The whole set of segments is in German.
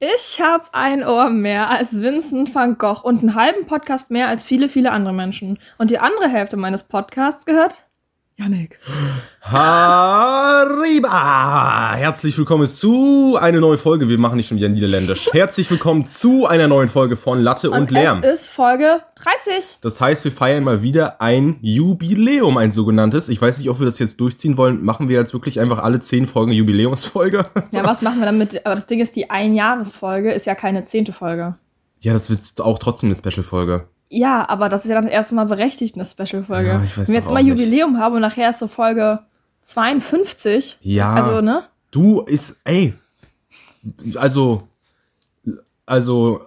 Ich habe ein Ohr mehr als Vincent van Gogh und einen halben Podcast mehr als viele, viele andere Menschen. Und die andere Hälfte meines Podcasts gehört Janik. Hariba! Herzlich willkommen zu einer neuen Folge. Wir machen nicht schon wieder niederländisch. Herzlich willkommen zu einer neuen Folge von Latte und, Und Lärm. es ist Folge 30. Das heißt, wir feiern mal wieder ein Jubiläum, ein sogenanntes. Ich weiß nicht, ob wir das jetzt durchziehen wollen. Machen wir jetzt wirklich einfach alle zehn Folgen Jubiläumsfolge? Ja, was machen wir damit? Aber das Ding ist, die Einjahresfolge ist ja keine zehnte Folge. Ja, das wird auch trotzdem eine Special-Folge. Ja, aber das ist ja dann erst mal berechtigt, eine Special-Folge. Ja, Wenn wir jetzt immer nicht. Jubiläum haben und nachher ist so Folge 52. Ja. Also, ne? Du ist, ey, also, also,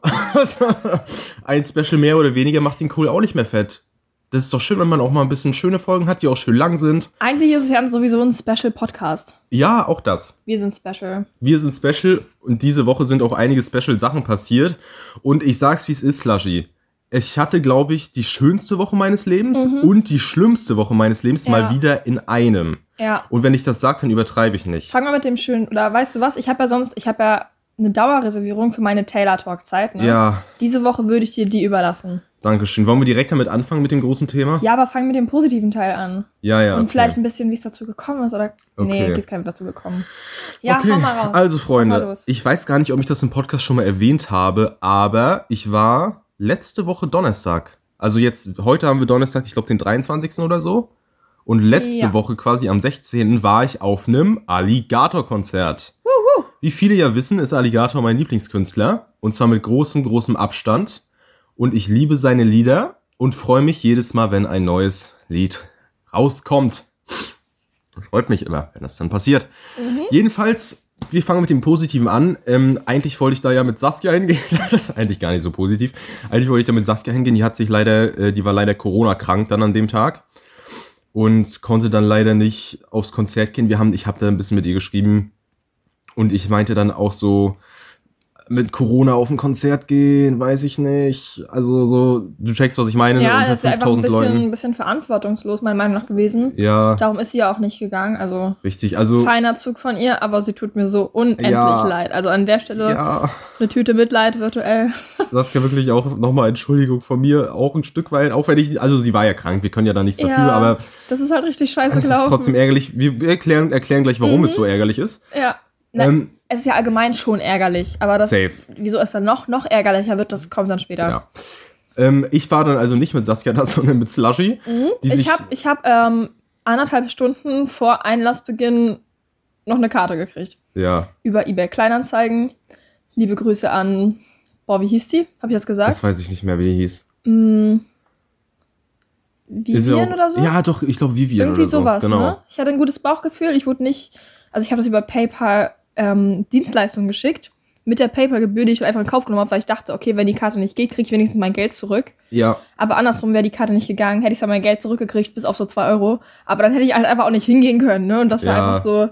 ein Special mehr oder weniger macht den Kohl auch nicht mehr fett. Das ist doch schön, wenn man auch mal ein bisschen schöne Folgen hat, die auch schön lang sind. Eigentlich ist es ja sowieso ein Special-Podcast. Ja, auch das. Wir sind Special. Wir sind Special und diese Woche sind auch einige Special-Sachen passiert. Und ich sag's, wie es ist, Slushy. Ich hatte, glaube ich, die schönste Woche meines Lebens und die schlimmste Woche meines Lebens Ja. mal wieder in einem. Ja. Und wenn ich das sage, dann übertreibe ich nicht. Fangen wir mit dem schönen, oder weißt du was? Ich habe ja sonst, ich habe ja eine Dauerreservierung für meine Taylor Talk Zeit. Ne? Ja, Diese Woche würde ich dir die überlassen. Dankeschön. Wollen wir direkt damit anfangen mit dem großen Thema? Ja, aber fang mit dem positiven Teil an. Ja, ja. Und okay. vielleicht ein bisschen, wie es dazu gekommen ist. Oder. Nee, Okay. ist kein dazu gekommen. Ja, okay. mal raus. Also, Freunde, ich weiß gar nicht, ob ich das im Podcast schon mal erwähnt habe, aber ich war letzte Woche Donnerstag. Also jetzt, heute haben wir Donnerstag, ich glaube den 23. oder so. Und letzte Ja. Woche, quasi am 16. war ich auf einem Alligator-Konzert. Wie viele ja wissen, ist Alligator mein Lieblingskünstler. Und zwar mit großem, großem Abstand. Und ich liebe seine Lieder und freue mich jedes Mal, wenn ein neues Lied rauskommt. Freut mich immer, wenn das dann passiert. Jedenfalls, wir fangen mit dem Positiven an. Ähm, eigentlich wollte ich da ja mit Saskia hingehen. Das ist eigentlich gar nicht so positiv. Eigentlich wollte ich da mit Saskia hingehen. Die hat sich leider, äh, die war leider Corona-krank dann an dem Tag und konnte dann leider nicht aufs Konzert gehen. Wir haben, ich habe da ein bisschen mit ihr geschrieben und ich meinte dann auch so, mit Corona auf ein Konzert gehen, weiß ich nicht. Also so, du checkst, was ich meine, ja, unter das ist ja einfach ein 5000 bisschen, Leuten. ein bisschen verantwortungslos, meiner Meinung nach, gewesen. Ja, Darum ist sie ja auch nicht gegangen. Also, richtig. Also, feiner Zug von ihr, aber sie tut mir so unendlich Ja. leid. Also an der Stelle ja. eine Tüte Mitleid virtuell. Saskia, wirklich auch nochmal Entschuldigung von mir, auch ein Stück weit, auch wenn ich, also sie war ja krank, wir können ja da nichts dafür, Ja, aber das ist halt richtig scheiße es ist gelaufen. trotzdem ärgerlich. Wir erklären, erklären gleich, warum Mhm. es so ärgerlich ist. Ja. Ähm, es ist ja allgemein schon ärgerlich, aber das, safe. wieso es dann noch, noch ärgerlicher wird, das kommt dann später. Ja. Ähm, ich war dann also nicht mit Saskia da, sondern mit Slushy. Mhm. Ich habe ich hab, ähm, anderthalb Stunden vor Einlassbeginn noch eine Karte gekriegt. ja, Über eBay Kleinanzeigen. Liebe Grüße an, boah, wie hieß die? Habe ich das gesagt? das weiß ich nicht mehr, wie die hieß. Mm, Vivian auch- oder so? Ja, doch, ich glaube Vivian Irgendwie oder so. sowas, genau. ne? Ich hatte ein gutes Bauchgefühl. Ich wurde nicht, also ich habe das über PayPal ähm, Dienstleistungen geschickt. Mit der PayPal-Gebühr, die ich einfach in Kauf genommen habe, weil ich dachte, okay, wenn die Karte nicht geht, kriege ich wenigstens mein Geld zurück. Ja, Aber andersrum wäre die Karte nicht gegangen, hätte ich zwar mein Geld zurückgekriegt, bis auf so zwei Euro. Aber dann hätte ich halt einfach auch nicht hingehen können, ne? Und das war Ja. einfach so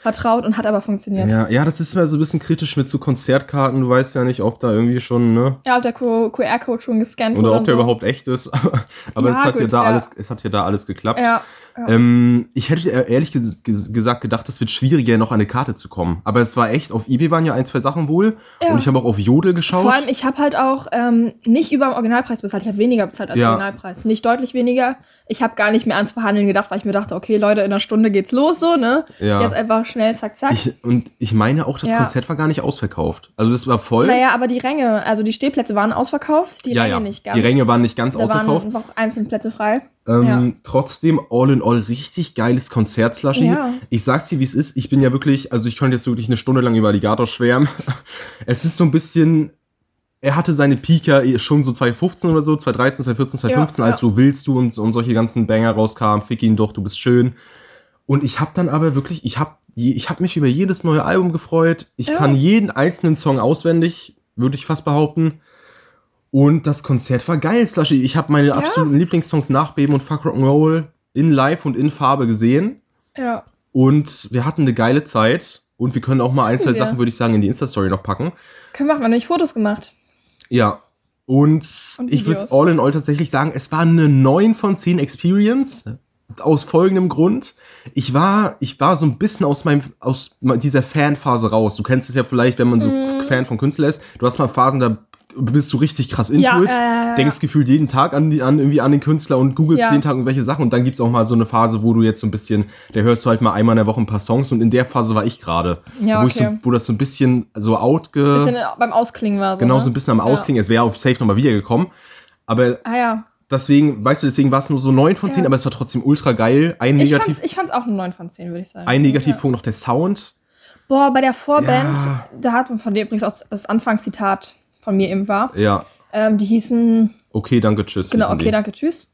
vertraut und hat aber funktioniert. Ja, ja, ja, das ist immer so ein bisschen kritisch mit so Konzertkarten. Du weißt ja nicht, ob da irgendwie schon, ne? ob der QR-Code schon gescannt Oder wurde. ob und der so. überhaupt echt ist. Aber Ja, es hat ja gut, da ja. alles, es hat ja da alles geklappt. Ja. Ja. Ähm, ich hätte ehrlich ges ges gesagt gedacht, es wird schwieriger, noch an eine Karte zu kommen. Aber es war echt, auf Ebay waren ja ein, zwei Sachen wohl. Ja. Und ich habe auch auf Jodel geschaut. Vor allem, ich habe halt auch ähm, nicht über dem Originalpreis bezahlt. Ich habe weniger bezahlt als Ja. Originalpreis. Nicht deutlich weniger. Ich habe gar nicht mehr ans Verhandeln gedacht, weil ich mir dachte, okay, Leute, in einer Stunde geht's los, so, ne? Ja. Jetzt einfach schnell, zack, zack. ich, und ich meine auch, das. Konzert war gar nicht ausverkauft. Also das war voll. naja, aber die Ränge, also die Stehplätze waren ausverkauft, die Ränge ja. nicht ganz. Die Ränge waren nicht ganz da ausverkauft. waren noch einzelne Plätze frei. Ähm, Ja. Trotzdem, all in all, richtig geiles Konzert, Slushy. Ja. Ich sag's dir, wie es ist. Ich bin ja wirklich, also ich konnte jetzt wirklich eine Stunde lang über Alligator schwärmen. Es ist so ein bisschen, er hatte seine Pika eh schon so 2015 oder so, 2013, 2014, 2015, Ja, als so willst du und, und solche ganzen Banger rauskamen, fick ihn doch, du bist schön. Und ich habe dann aber wirklich, ich habe ich hab mich über jedes neue Album gefreut. Ich kann jeden einzelnen Song auswendig, würde ich fast behaupten. Und das Konzert war geil, Slushy. Ich habe meine absoluten Lieblingssongs Nachbeben und Fuck Rock'n'Roll in Live und in Farbe gesehen. Ja. Und wir hatten eine geile Zeit. Und wir können auch mal ein, zwei. Sachen, würde ich sagen, in die Insta-Story noch packen. Können wir machen, nämlich Fotos gemacht. Ja. Und, Und ich würde all in all tatsächlich sagen, es war eine 9 von 10 Experience. aus folgendem Grund. Ich war, ich war so ein bisschen aus meinem, aus dieser Fanphase raus. Du kennst es ja vielleicht, wenn man so Mhm. Fan von Künstlern ist. Du hast mal Phasen, da bist du richtig krass into Ja, äh, ja. denkst gefühlt jeden Tag an, die, an irgendwie an den Künstler und googelst Ja. jeden Tag irgendwelche Sachen und dann gibt's auch mal so eine Phase, wo du jetzt so ein bisschen, da hörst du halt mal einmal in der Woche ein paar Songs und in der Phase war ich gerade. Ja, wo, ich so, okay. wo das so ein bisschen so outge... Bisschen beim Ausklingen war so. genau ne? so ein bisschen am Ausklingen. Es wäre auf Safe nochmal wiedergekommen. Aber Ah ja. deswegen, weißt du, deswegen war es nur so 9 von 10, Ja. aber es war trotzdem ultra geil. Ein, Ich Negativ, fand's, ich fand's auch eine 9 von 10, würde ich sagen. ein Negativpunkt noch der Sound. Boah, bei der Vorband, da hat von dem übrigens auch das Anfangszitat von mir eben war. Ja, Ähm, die hießen, okay, danke, tschüss. genau, okay, die. danke, tschüss.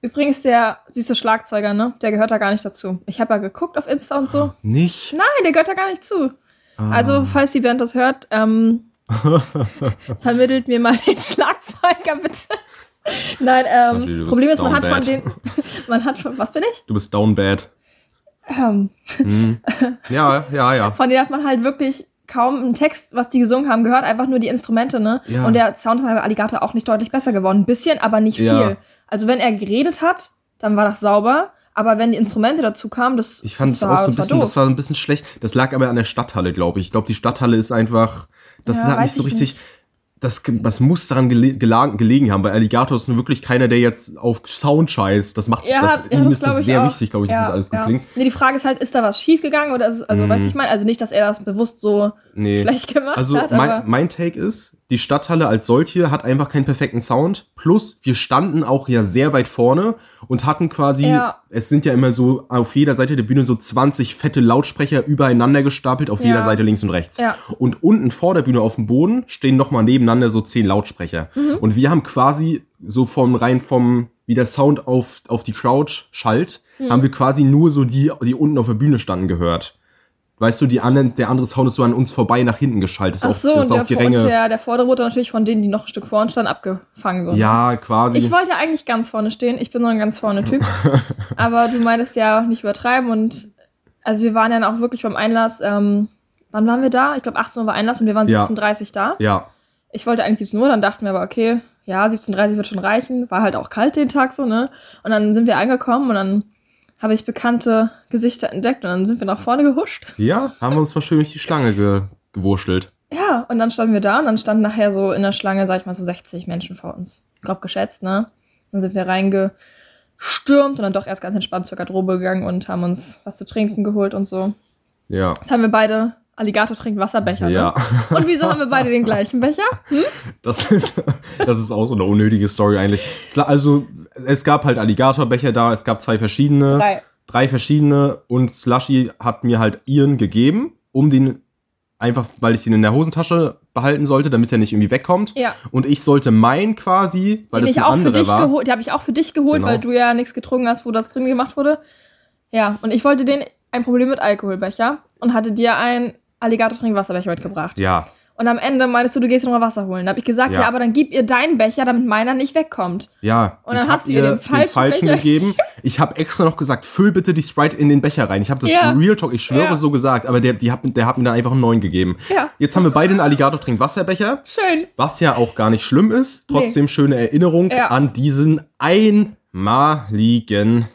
Übrigens, der süße Schlagzeuger, ne? Der gehört da gar nicht dazu. Ich habe ja geguckt auf Insta und so. Nicht? Nein, der gehört da gar nicht zu. Ah. Also, falls die Band das hört, ähm, vermittelt mir mal den Schlagzeuger, bitte. Nein, Natürlich, ähm, bist Problem ist, man hat von den, man hat von, was bin ich? Du bist down bad. Ähm, Ja, ja, ja. von denen hat man halt wirklich kaum einen Text, was die gesungen haben, gehört, einfach nur die Instrumente, ne? Ja. Und der Sound ist bei Alligator auch nicht deutlich besser geworden. Ein bisschen, aber nicht viel. Ja. Also wenn er geredet hat, dann war das sauber, aber wenn die Instrumente dazu kamen, das, Ich fand es auch so ein war bisschen, das war ein bisschen schlecht. Das lag aber an der Stadthalle, glaube ich. Ich glaube, die Stadthalle ist einfach, das Ja, ist halt nicht so ich richtig. nicht. Das, das muss daran gele gelegen haben. Bei Alligator ist nur wirklich keiner, der jetzt auf Sound scheißt. Das macht, Ja, das, ja, ihm das ist das sehr auch. wichtig, glaube ich, dass das alles gut ja. klingt. Nee, die Frage ist halt, ist da was schief gegangen oder ist, also, weißt du, ich meine, also nicht, dass er das bewusst so Nee. schlecht gemacht Also hat, aber mein, mein Take ist, die Stadthalle als solche hat einfach keinen perfekten Sound. Plus, wir standen auch ja sehr weit vorne und hatten quasi, Ja. es sind ja immer so auf jeder Seite der Bühne so 20 fette Lautsprecher übereinander gestapelt, auf Ja. jeder Seite links und rechts. Ja. Und unten vor der Bühne auf dem Boden stehen nochmal nebeneinander so 10 Lautsprecher. Mhm. Und wir haben quasi so vom rein vom, wie der Sound auf, auf die Crowd schallt, Mhm. haben wir quasi nur so die, die unten auf der Bühne standen gehört. Weißt du, die anderen, der andere Sound ist so an uns vorbei nach hinten geschaltet. Ach Das ist so, auch, und der, und der, der vordere wurde natürlich von denen, die noch ein Stück vor uns standen, abgefangen. So, ne? ja, quasi. Ich wollte eigentlich ganz vorne stehen. Ich bin so ein ganz vorne Typ. Aber du meintest ja auch nicht übertreiben. Und also wir waren ja auch wirklich beim Einlass. Ähm, wann waren wir da? Ich glaube 18 Uhr war Einlass und wir waren Ja. 17.30 Uhr da. ja, Ich wollte eigentlich 17 Uhr, dann dachten wir aber, okay, ja, 17.30 Uhr wird schon reichen. War halt auch kalt den Tag so, ne? Und dann sind wir angekommen und dann habe ich bekannte Gesichter entdeckt und dann sind wir nach vorne gehuscht. ja, haben wir uns mal schön durch die Schlange ge gewurschtelt. Ja, und dann standen wir da und dann standen nachher so in der Schlange, sag ich mal, so 60 Menschen vor uns. Grob geschätzt, ne? Dann sind wir reingestürmt und dann doch erst ganz entspannt zur Garderobe gegangen und haben uns was zu trinken geholt und so. Ja, Jetzt haben wir beide Alligator trinkt Wasserbecher, ja. ne? Und wieso haben wir beide den gleichen Becher? Hm? Das ist, das ist auch so eine unnötige Story eigentlich. Also, es gab halt Alligatorbecher da, es gab zwei verschiedene. Drei. Drei verschiedene und Slushy hat mir halt ihren gegeben, um den einfach, weil ich ihn in der Hosentasche behalten sollte, damit er nicht irgendwie wegkommt. Ja. Und ich sollte meinen quasi, weil Den das ein auch für dich war. geholt, die habe ich auch für dich geholt, Genau. weil du ja nichts getrunken hast, wo das drin gemacht wurde. Ja, und ich wollte den ein Problem mit Alkoholbecher und hatte dir ein Alligator Trinkwasserbecher mitgebracht. Ja, Und am Ende meinst du, du gehst nochmal Wasser holen. Da habe ich gesagt, ja. Ja. aber dann gib ihr deinen Becher, damit meiner nicht wegkommt. ja. Und dann hast du ihr den falschen Becher- gegeben. Ich habe extra noch gesagt, füll bitte die Sprite in den Becher rein. Ich habe das Ja. Real Talk, ich schwöre Ja. so gesagt, aber der, die hat, der hat mir dann einfach einen neuen gegeben. Ja. Jetzt haben wir beide einen Alligator Trinkwasserbecher. Schön. Was ja auch gar nicht schlimm ist. Trotzdem schöne Erinnerung an diesen einmaligen,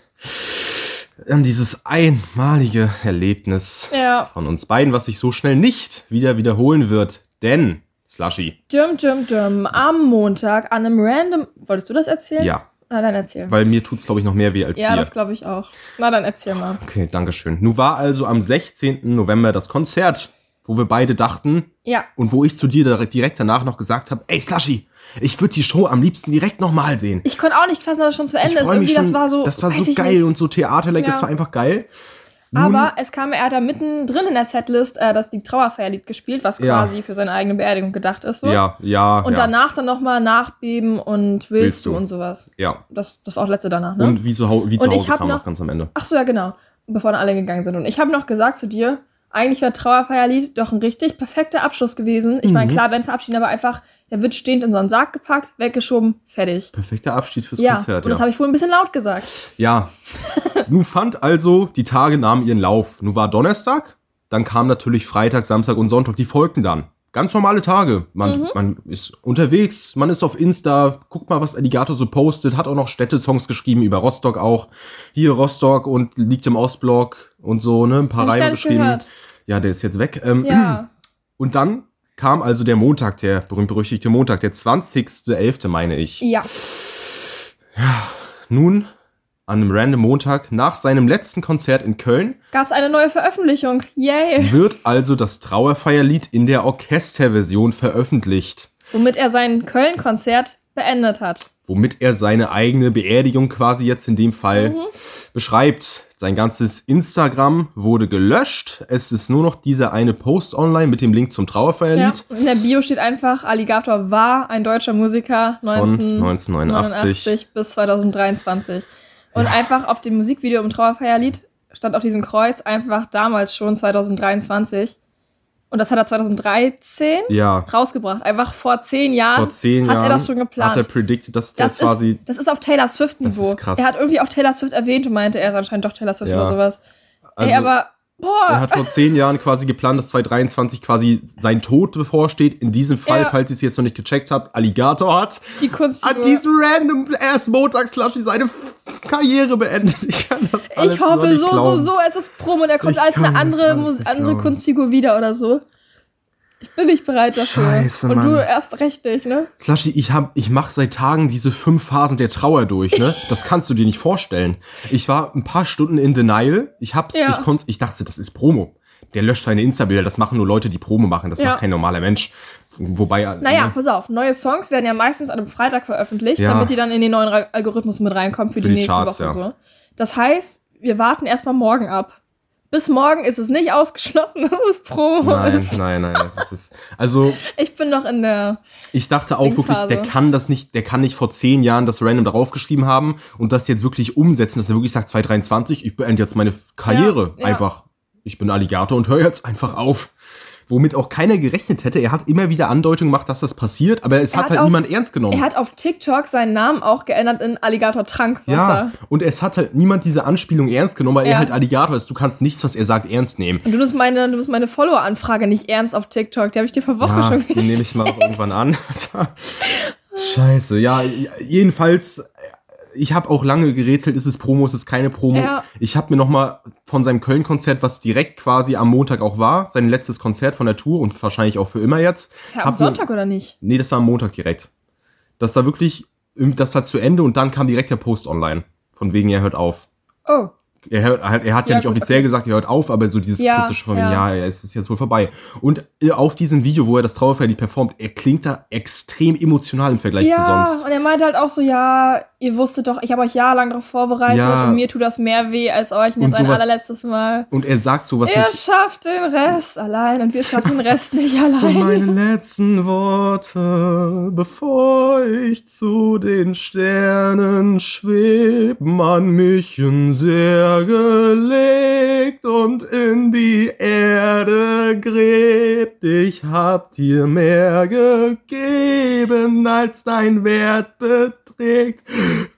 an dieses einmalige Erlebnis Ja. von uns beiden, was sich so schnell nicht wieder wiederholen wird. Denn, Slushy, Düm, düm, düm. Am Montag an einem random. Wolltest du das erzählen? ja, Na, dann erzähl. weil mir tut's glaube ich, noch mehr weh als ja, dir. das glaube ich auch. Na, dann erzähl mal. Okay, Dankeschön. Nun war also am 16. November das Konzert, wo wir beide dachten Ja. und wo ich zu dir direkt- direkt danach noch gesagt habe, ey Slushy, ich würde die Show am liebsten direkt nochmal sehen. Ich konnte auch nicht fassen, dass es schon zu Ende Ich ist. Irgendwie, schon. das war so. das war so geil nicht. und so theaterlich, das Ja. war einfach geil. Nun- Aber es kam, er hat da mittendrin in der Setlist äh, das Lied Trauerfeierlied gespielt, was Ja. quasi für seine eigene Beerdigung gedacht ist. So. Ja, ja. Und ja, danach dann nochmal Nachbeben und willst, Willst du du. und sowas. Ja. Das, das war auch das letzte danach, ne? Und wie zu, Hau- wie zu Und ich Hause kam noch- noch ganz am Ende. Ach so, ja, genau. Bevor dann alle gegangen sind. Und ich habe noch gesagt zu dir, eigentlich wäre Trauerfeierlied doch ein richtig perfekter Abschluss gewesen. Ich meine, Mhm. klar, Band verabschieden, aber einfach, der wird stehend in so einen Sarg gepackt, weggeschoben, fertig. Perfekter Abschied fürs Ja, Konzert, und das ja. habe ich wohl ein bisschen laut gesagt. Ja. Nun fand also, die Tage nahmen ihren Lauf. Nun war Donnerstag, dann kam natürlich Freitag, Samstag und Sonntag, die folgten dann. ganz normale Tage. Man, Mhm. man ist unterwegs, man ist auf Insta, guckt mal, was Alligator so postet, hat auch noch Städtesongs geschrieben, über Rostock auch. Hier Rostock und liegt im Ostblock und so, ne? Ein paar Reime nicht geschrieben. gehört. Ja, der ist jetzt weg. Ähm, Ja. Und dann kam also der Montag, der berühmt-berüchtigte Montag, der 20.11., meine ich. Ja. Nun, an einem random Montag, nach seinem letzten Konzert in Köln, Gab es eine neue Veröffentlichung. Yay. wird also das Trauerfeierlied in der Orchesterversion veröffentlicht, Womit er sein Köln-Konzert beendet hat. Womit er seine eigene Beerdigung quasi jetzt in dem Fall Mhm. beschreibt. Sein ganzes Instagram wurde gelöscht. Es ist nur noch dieser eine Post online mit dem Link zum Ja. Trauerfeierlied. In der Bio steht einfach, Alligator war ein deutscher Musiker Von 1989 bis 2023. Und einfach auf dem Musikvideo im Trauerfeierlied stand auf diesem Kreuz einfach damals schon 2023. Und das hat er 2013 Ja, rausgebracht. Einfach vor zehn Jahren vor zehn hat Jahren er das schon geplant. hat er predicted, dass das, das, quasi ist, das ist auf Taylor Swift-Niveau. Das ist krass. Er hat irgendwie auch Taylor Swift erwähnt und meinte, er ist anscheinend doch Taylor Swift Ja. oder sowas. Also, Ey, aber, boah, Er hat vor zehn Jahren quasi geplant, dass 2023 quasi sein Tod bevorsteht. In diesem Fall, Ja. falls ihr es jetzt noch nicht gecheckt habt, Alligator hat die Kunst. an diesem random erst Montagslushy seine Karriere beendet. Ich kann das alles Ich hoffe so, so, so, es ist Promo, der kommt Ich als eine andere, andere glauben. Kunstfigur wieder oder so. Ich bin nicht bereit dafür. Scheiße, Und Mann. du erst recht nicht, ne? Slushy, ich hab, ich mach seit Tagen diese fünf Phasen der Trauer durch, ne? Das kannst du dir nicht vorstellen. Ich war ein paar Stunden in Denial. Ich hab's, Ja. ich konnte, ich dachte, das ist Promo. Der löscht seine Insta-Bilder. Das machen nur Leute, die Promo machen. Das Ja. macht kein normaler Mensch. Wobei, Naja, ne? pass auf, neue Songs werden ja meistens an einem Freitag veröffentlicht, Ja. damit die dann in den neuen Algorithmus mit reinkommen für, Für die, die nächste Charts, Woche so. Das heißt, wir warten erstmal morgen ab. Bis morgen ist es nicht ausgeschlossen, dass es Promo Nein, ist. nein, nein. Das ist, also, Ich bin noch in der. ich dachte auch wirklich, der kann das nicht, der kann nicht vor zehn Jahren das random darauf geschrieben haben und das jetzt wirklich umsetzen, dass er wirklich sagt, 2023, ich beende jetzt meine Karriere. Ja, ja. Einfach, ich bin Alligator und höre jetzt einfach auf. Womit auch keiner gerechnet hätte. Er hat immer wieder Andeutungen gemacht, dass das passiert, aber es hat, hat halt auch- niemand ernst genommen. Er hat auf TikTok seinen Namen auch geändert in Alligator Trankwasser. ja, und es hat halt niemand diese Anspielung ernst genommen, weil Ja. er halt Alligator ist. Du kannst nichts, was er sagt, ernst nehmen. Und du nimmst meine, du nimmst meine Follower-Anfrage nicht ernst auf TikTok. Die habe ich dir vor Wochen Ja, schon die geschickt. nehme ich mal auch irgendwann an. Scheiße, ja, jedenfalls, ich habe auch lange gerätselt, ist es Promo, ist es keine Promo. Ja. Ich habe mir noch mal von seinem Köln-Konzert, was direkt quasi am Montag auch war, sein letztes Konzert von der Tour und wahrscheinlich auch für immer jetzt. Ja, am hab mir- Sonntag oder nicht? Nee, das war am Montag direkt. Das war wirklich, das war zu Ende und dann kam direkt der Post online. Von wegen, er hört auf. Oh. Er, hört, er hat- ja, Ja, nicht gut, offiziell okay. gesagt, er hört auf, aber so dieses Ja, kryptische von ja. ja, es ist jetzt wohl vorbei. Und äh, auf diesem Video, wo er das Trauerfeier performt, er klingt da extrem emotional im Vergleich ja, zu sonst. und er meinte halt auch so, ja, ihr wusstet doch, ich habe euch jahrelang darauf vorbereitet Ja. und mir tut das mehr weh als euch und Und jetzt ein sowas- allerletztes Mal. Und er sagt sowas Ihr nicht. schafft den Rest allein und wir schaffen den Rest nicht Und allein. meine letzten Worte, bevor ich zu den Sternen schweben, an mich sehr gelegt und in die Erde gräbt. Ich hab dir mehr gegeben, als dein Wert beträgt.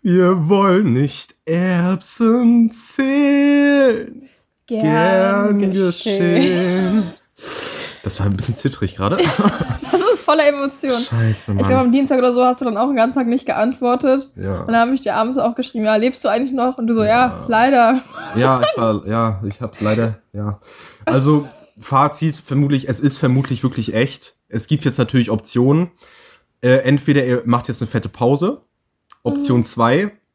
Wir wollen nicht Erbsen zählen. Gern geschehen. Das war ein bisschen zittrig gerade. Voller Emotion. Scheiße, Ich glaube, Mann. am Dienstag oder so hast du dann auch den ganzen Tag nicht geantwortet. Ja. Und dann habe ich dir abends auch geschrieben, ja, lebst du eigentlich noch? Und du so, ja, Ja. leider. ja, ich war, ja, ich hab's leider, ja. Also, Fazit, vermutlich, es ist vermutlich wirklich echt. Es gibt jetzt natürlich Optionen. Äh, entweder er macht jetzt eine fette Pause. Option Mhm.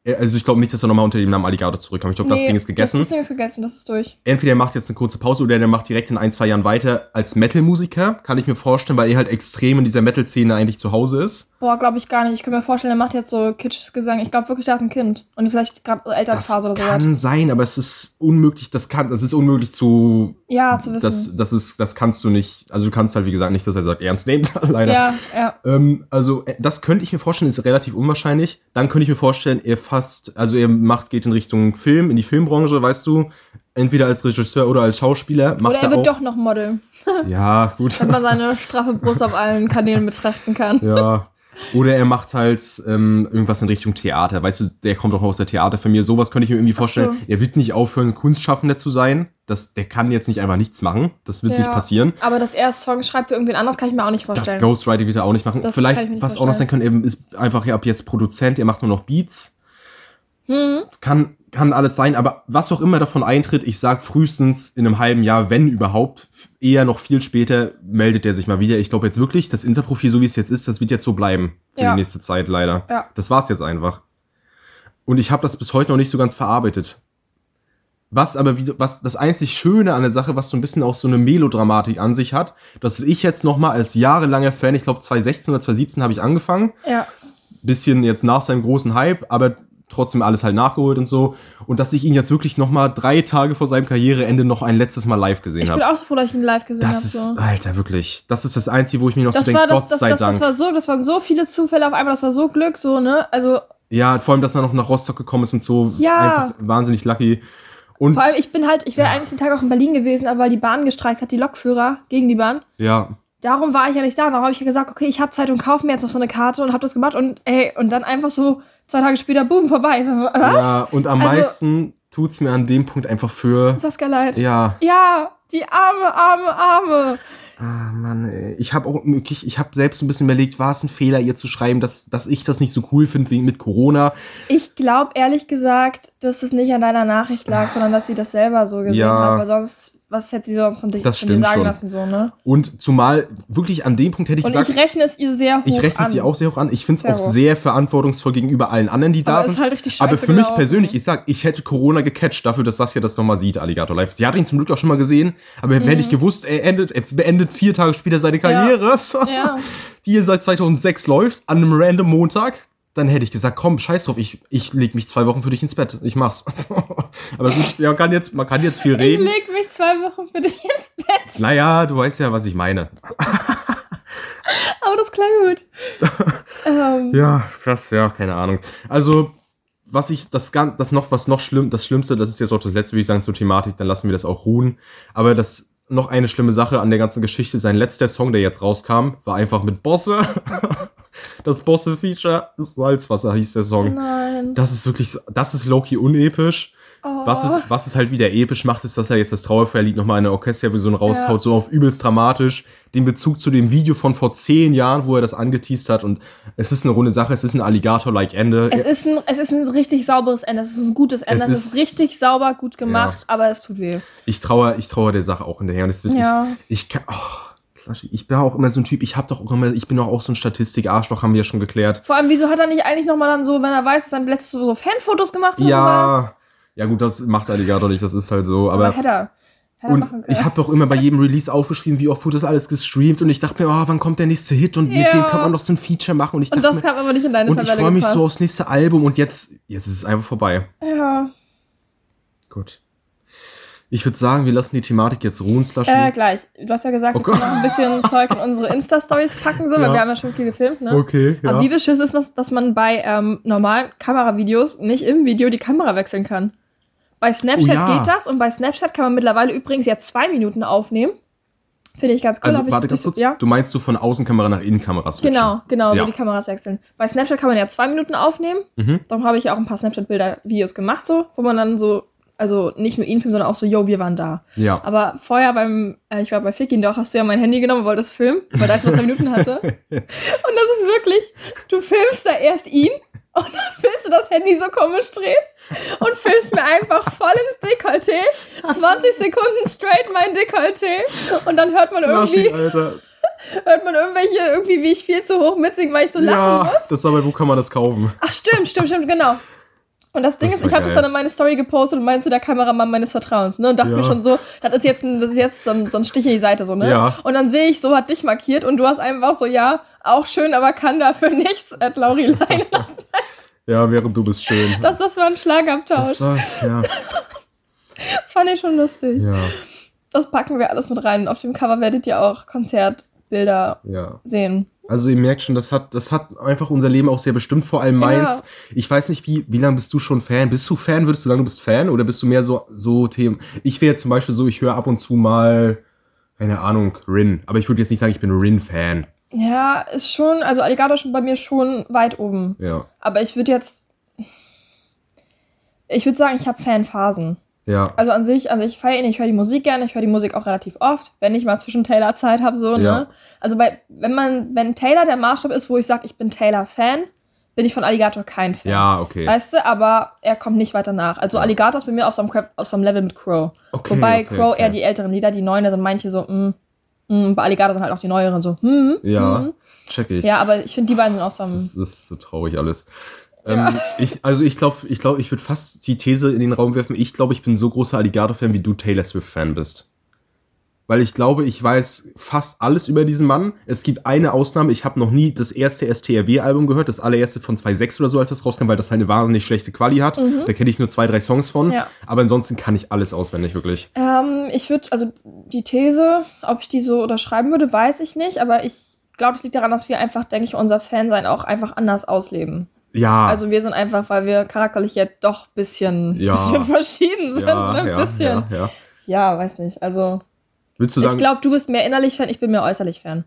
Äh, also ich glaube nicht, dass er nochmal unter dem Namen Alligator zurückkommt. Ich glaube, das Nee, Ding ist gegessen. Das, das Ding ist gegessen, das ist durch. entweder er macht jetzt eine kurze Pause oder er macht direkt in ein, zwei Jahren weiter als Metal-Musiker, kann ich mir vorstellen, weil er halt extrem in dieser Metal-Szene eigentlich zu Hause ist. Boah, glaube ich gar nicht. Ich kann mir vorstellen, er macht jetzt so kitschiges Gesang. Ich glaube wirklich, der hat ein Kind. Und vielleicht gerade Das Elternphase oder sowas. kann sein, aber es ist unmöglich, das kann, das ist unmöglich zu, Ja, zu wissen. das, das ist, das kannst du nicht, also du kannst halt, wie gesagt, nicht, dass er sagt, ernst nehmt, leider. ja, ja. Ähm, also, äh, das könnte ich mir vorstellen, ist relativ unwahrscheinlich. Dann könnte ich mir vorstellen, er fasst, also er macht, geht in Richtung Film, in die Filmbranche, weißt du, entweder als Regisseur oder als Schauspieler. Macht Oder er wird auch, doch noch Model, Ja, gut. wenn man seine straffe Brust auf allen Kanälen betrachten kann. Ja. Oder er macht halt ähm, irgendwas in Richtung Theater. Weißt du, der kommt auch aus der Theaterfamilie. Sowas könnte ich mir irgendwie vorstellen. so. Er wird nicht aufhören, Kunstschaffender zu sein. Das, der kann jetzt nicht einfach nichts machen. Das wird Ja. nicht passieren. Aber dass er Songs schreibt für irgendwen anders, kann ich mir auch nicht Das vorstellen. Ghostwriting wird er auch nicht machen. Das Vielleicht, nicht was auch noch sein könnte, er ist einfach ab jetzt Produzent, er macht nur noch Beats. Hm. Kann, kann alles sein, aber was auch immer davon eintritt, ich sag frühestens in einem halben Jahr, wenn überhaupt, eher noch viel später meldet er sich mal wieder. Ich glaube jetzt wirklich, das Insta-Profil, so wie es jetzt ist, das wird jetzt so bleiben für Ja. die nächste Zeit leider. Ja. Das war's jetzt einfach. Und ich habe das bis heute noch nicht so ganz verarbeitet. Was aber wieder, was das einzig Schöne an der Sache, was so ein bisschen auch so eine Melodramatik an sich hat, dass ich jetzt noch mal als jahrelanger Fan, ich glaube 2016 oder 2017 habe ich angefangen, Ja. bisschen jetzt nach seinem großen Hype, aber trotzdem alles halt nachgeholt und so. Und dass ich ihn jetzt wirklich noch mal drei Tage vor seinem Karriereende noch ein letztes Mal live gesehen Ich bin habe. auch so froh, dass ich ihn live gesehen habe. Das ist, So. Alter, wirklich. Das ist das Einzige, wo ich mir noch Das so denke, das, Gott das, sei das, Dank. das war so, das waren so viele Zufälle auf einmal, das war so Glück, so, ne? Also, ja, vor allem, dass er noch nach Rostock gekommen ist und so. Ja. Einfach wahnsinnig lucky. Und vor allem, ich bin halt, ich wäre eigentlich den Tag auch in Berlin gewesen, aber weil die Bahn gestreikt hat, die Lokführer gegen die Bahn. ja, Darum war ich ja nicht da. Und darum habe ich gesagt, okay, ich habe Zeit und kaufe mir jetzt noch so eine Karte und habe das gemacht. Und ey, und dann einfach so zwei Tage später, boom, vorbei. Was? ja, und am Also- meisten tut's mir an dem Punkt einfach für. Saskia leid. Ja, Ja, die arme, arme, arme. Ah, Mann, ey. Ich habe auch wirklich, ich habe selbst ein bisschen überlegt, war es ein Fehler, ihr zu schreiben, dass, dass ich das nicht so cool finde wegen mit Corona. Ich glaube ehrlich gesagt, dass es nicht an deiner Nachricht lag, sondern dass sie das selber so gesehen Ja. hat. Weil sonst, was hätte sie sonst von, dich, Das von dir sagen schon. lassen, so, ne? Und zumal wirklich an dem Punkt hätte ich Und gesagt, ich rechne es ihr sehr hoch ich rechne an. sie auch sehr hoch an. Ich finde es auch hoch. sehr verantwortungsvoll gegenüber allen anderen, die da Aber es sind. ist halt richtig Aber scheiße für mich persönlich, ich sag, ich hätte Corona gecatcht dafür, dass Saskia das nochmal sieht, Alligator Live. Sie hat ihn zum Glück auch schon mal gesehen, aber hätte ich gewusst, er endet, er beendet vier Tage später seine Karriere, Mhm. Ja. die seit 2006 läuft, an einem random Montag. Dann hätte ich gesagt, komm, scheiß drauf, ich, ich leg mich zwei Wochen für dich ins Bett. Ich mach's. aber ich, man, kann jetzt, man kann jetzt viel Ich reden. leg mich zwei Wochen für dich ins Bett. Naja, du weißt ja, was ich meine. Aber das klang gut. ähm, Ja, das, ja, keine Ahnung. Also, was ich, das, das noch, was noch schlimm, das Schlimmste, das ist jetzt auch das letzte, würde ich sagen, zur Thematik, dann lassen wir das auch ruhen. Aber das, noch eine schlimme Sache an der ganzen Geschichte, sein letzter Song, der jetzt rauskam, war einfach mit Bosse. Das Bosse-Feature, das Salzwasser hieß der Song. nein. Das ist wirklich, das ist Loki unepisch. Oh. Was es, was es halt wieder episch macht, ist, dass er jetzt das Trauerfeierlied nochmal in der Orchesterversion raushaut, Ja. so auf übelst dramatisch. Den Bezug zu dem Video von vor zehn Jahren, wo er das angeteased hat. Und es ist eine runde Sache, es ist ein Alligator-like Ende. Es ist, ein, es ist ein richtig sauberes Ende. Es ist ein gutes Ende. Es Es, ist, ist- richtig sauber, gut gemacht, aber es tut weh. Ich traue, ich traue der Sache auch hinterher. Und es wird Ja. ich, ich kann, oh, ich bin auch immer so ein Typ, ich habe doch auch immer, ich bin doch auch so ein Statistik-Arschloch, haben wir ja schon geklärt. Vor allem, wieso hat er nicht eigentlich nochmal dann so, wenn er weiß, dann letztes so, so Fanfotos gemacht oder sowas? Ja, ja gut, das macht Alligator nicht, das ist halt so. Aber, Aber, hätte er. Hätte und ich habe doch immer bei jedem Release aufgeschrieben, wie oft wurde das alles gestreamt und ich dachte mir, oh, wann kommt der nächste Hit und mit Ja. wem kann man noch so ein Feature machen und ich und dachte das mir, kam aber nicht in deine und ich Tabelle freue mich gepasst. so aufs nächste Album und jetzt, jetzt ist es einfach vorbei. Ja. Gut. Ich würde sagen, wir lassen die Thematik jetzt ruhen. Äh, gleich. Du hast ja gesagt, Oh wir können noch ein bisschen Zeug in unsere Insta-Stories packen, so, Ja. weil wir haben ja schon viel gefilmt, ne? okay, ja. Aber wie beschissen ist das, dass man bei ähm, normalen Kameravideos nicht im Video die Kamera wechseln kann? Bei Snapchat Oh ja. geht das und bei Snapchat kann man mittlerweile übrigens ja zwei Minuten aufnehmen. Finde ich ganz cool. also, warte ganz kurz. Ja. Du meinst du von Außenkamera nach Innenkamera switchen? Genau, genau, Ja. so die Kameras wechseln. Bei Snapchat kann man ja zwei Minuten aufnehmen. Mhm. Darum habe ich ja auch ein paar Snapchat-Bilder, Videos gemacht, so, wo man dann so, also nicht nur ihn filmt, sondern auch so, yo, wir waren da. Ja. Aber vorher beim, äh, ich war bei Fikin doch, hast du ja mein Handy genommen und wolltest filmen, weil da ich nur zwei Minuten hatte. Und das ist wirklich, du filmst da erst ihn und dann willst du das Handy so komisch drehen und filmst mir einfach voll ins Dekolleté. 20 Sekunden straight mein Dekolleté und dann hört man Slushy, irgendwie, Alter. hört man irgendwelche, irgendwie wie ich viel zu hoch mitsingen, weil ich so lachen Ja, muss. das war bei Wo kann man das kaufen? Ach, stimmt, stimmt, stimmt, genau. Und das Ding Das ist, ich habe das dann in meine Story gepostet und meinte der Kameramann meines Vertrauens, ne? Und dachte Ja. mir schon so, das ist jetzt ein, das ist jetzt so ein, so ein Stich in die Seite, so, ne? Ja. Und dann sehe ich, so hat dich markiert und du hast einfach so, ja, auch schön, aber kann dafür nichts, at Lauri Leine. Ja, während du bist schön. Das, das war ein Schlagabtausch. Das Das, war, ja, fand ich schon lustig. ja, Das packen wir alles mit rein. Auf dem Cover werdet ihr auch Konzertbilder ja. sehen. Also ihr merkt schon, das hat, das hat einfach unser Leben auch sehr bestimmt, vor allem meins. Ja. Ich weiß nicht, wie, wie lange bist du schon Fan? Bist du Fan? Würdest du sagen, du bist Fan? Oder bist du mehr so, so Themen? Ich wäre jetzt zum Beispiel so, ich höre ab und zu mal, keine Ahnung, Rin. Aber ich würde jetzt nicht sagen, ich bin Rin-Fan. Ja, ist schon, also Alligator schon bei mir schon weit oben. Ja. Aber ich würde jetzt. Ich würde sagen, ich habe Fanphasen. Ja. Also an sich, also ich feiere ihn, ich höre die Musik gerne, ich höre die Musik auch relativ oft, wenn ich mal zwischen Taylor Zeit habe, so, ne? Ja. Also bei, wenn man, wenn Taylor der Maßstab ist, wo ich sage, ich bin Taylor-Fan, bin ich von Alligator kein Fan. Ja, okay. Weißt du, aber er kommt nicht weiter nach. Also Alligator ist bei mir auf so einem, auf so einem Level mit Crow. Okay, Wobei okay, Crow okay. eher die älteren Lieder, die neuen, da sind manche so, mm, mm, bei Alligator sind halt auch die neueren so, hm, Ja, hm. check ich. Ja, aber ich finde die beiden sind auch so Das ist, das ist so traurig alles. Ähm, ich, also ich glaube, ich, glaub, ich würde fast die These in den Raum werfen, ich glaube, ich bin so großer Alligator-Fan, wie du Taylor Swift-Fan bist. Weil ich glaube, ich weiß fast alles über diesen Mann. Es gibt eine Ausnahme, ich habe noch nie das erste STRW-Album gehört, das allererste von 2.6 oder so, als das rauskam, weil das halt eine wahnsinnig schlechte Quali hat. Da kenne ich nur zwei, drei Songs von. Mhm. Ja. Aber ansonsten kann ich alles auswendig, wirklich. Ähm, ich würde, also die These, ob ich die so unterschreiben würde, weiß ich nicht, aber ich glaube, es liegt daran, dass wir einfach, denke ich, unser Fansein auch einfach anders ausleben. Ja. Also wir sind einfach, weil wir charakterlich jetzt doch ein bisschen, Ja. bisschen verschieden sind, ja, ne? Ein ja, bisschen. ja, ja. Ja, weiß nicht. Also Würdest du ich sagen, glaube, du bist mehr innerlich Fan, ich bin mehr äußerlich Fan.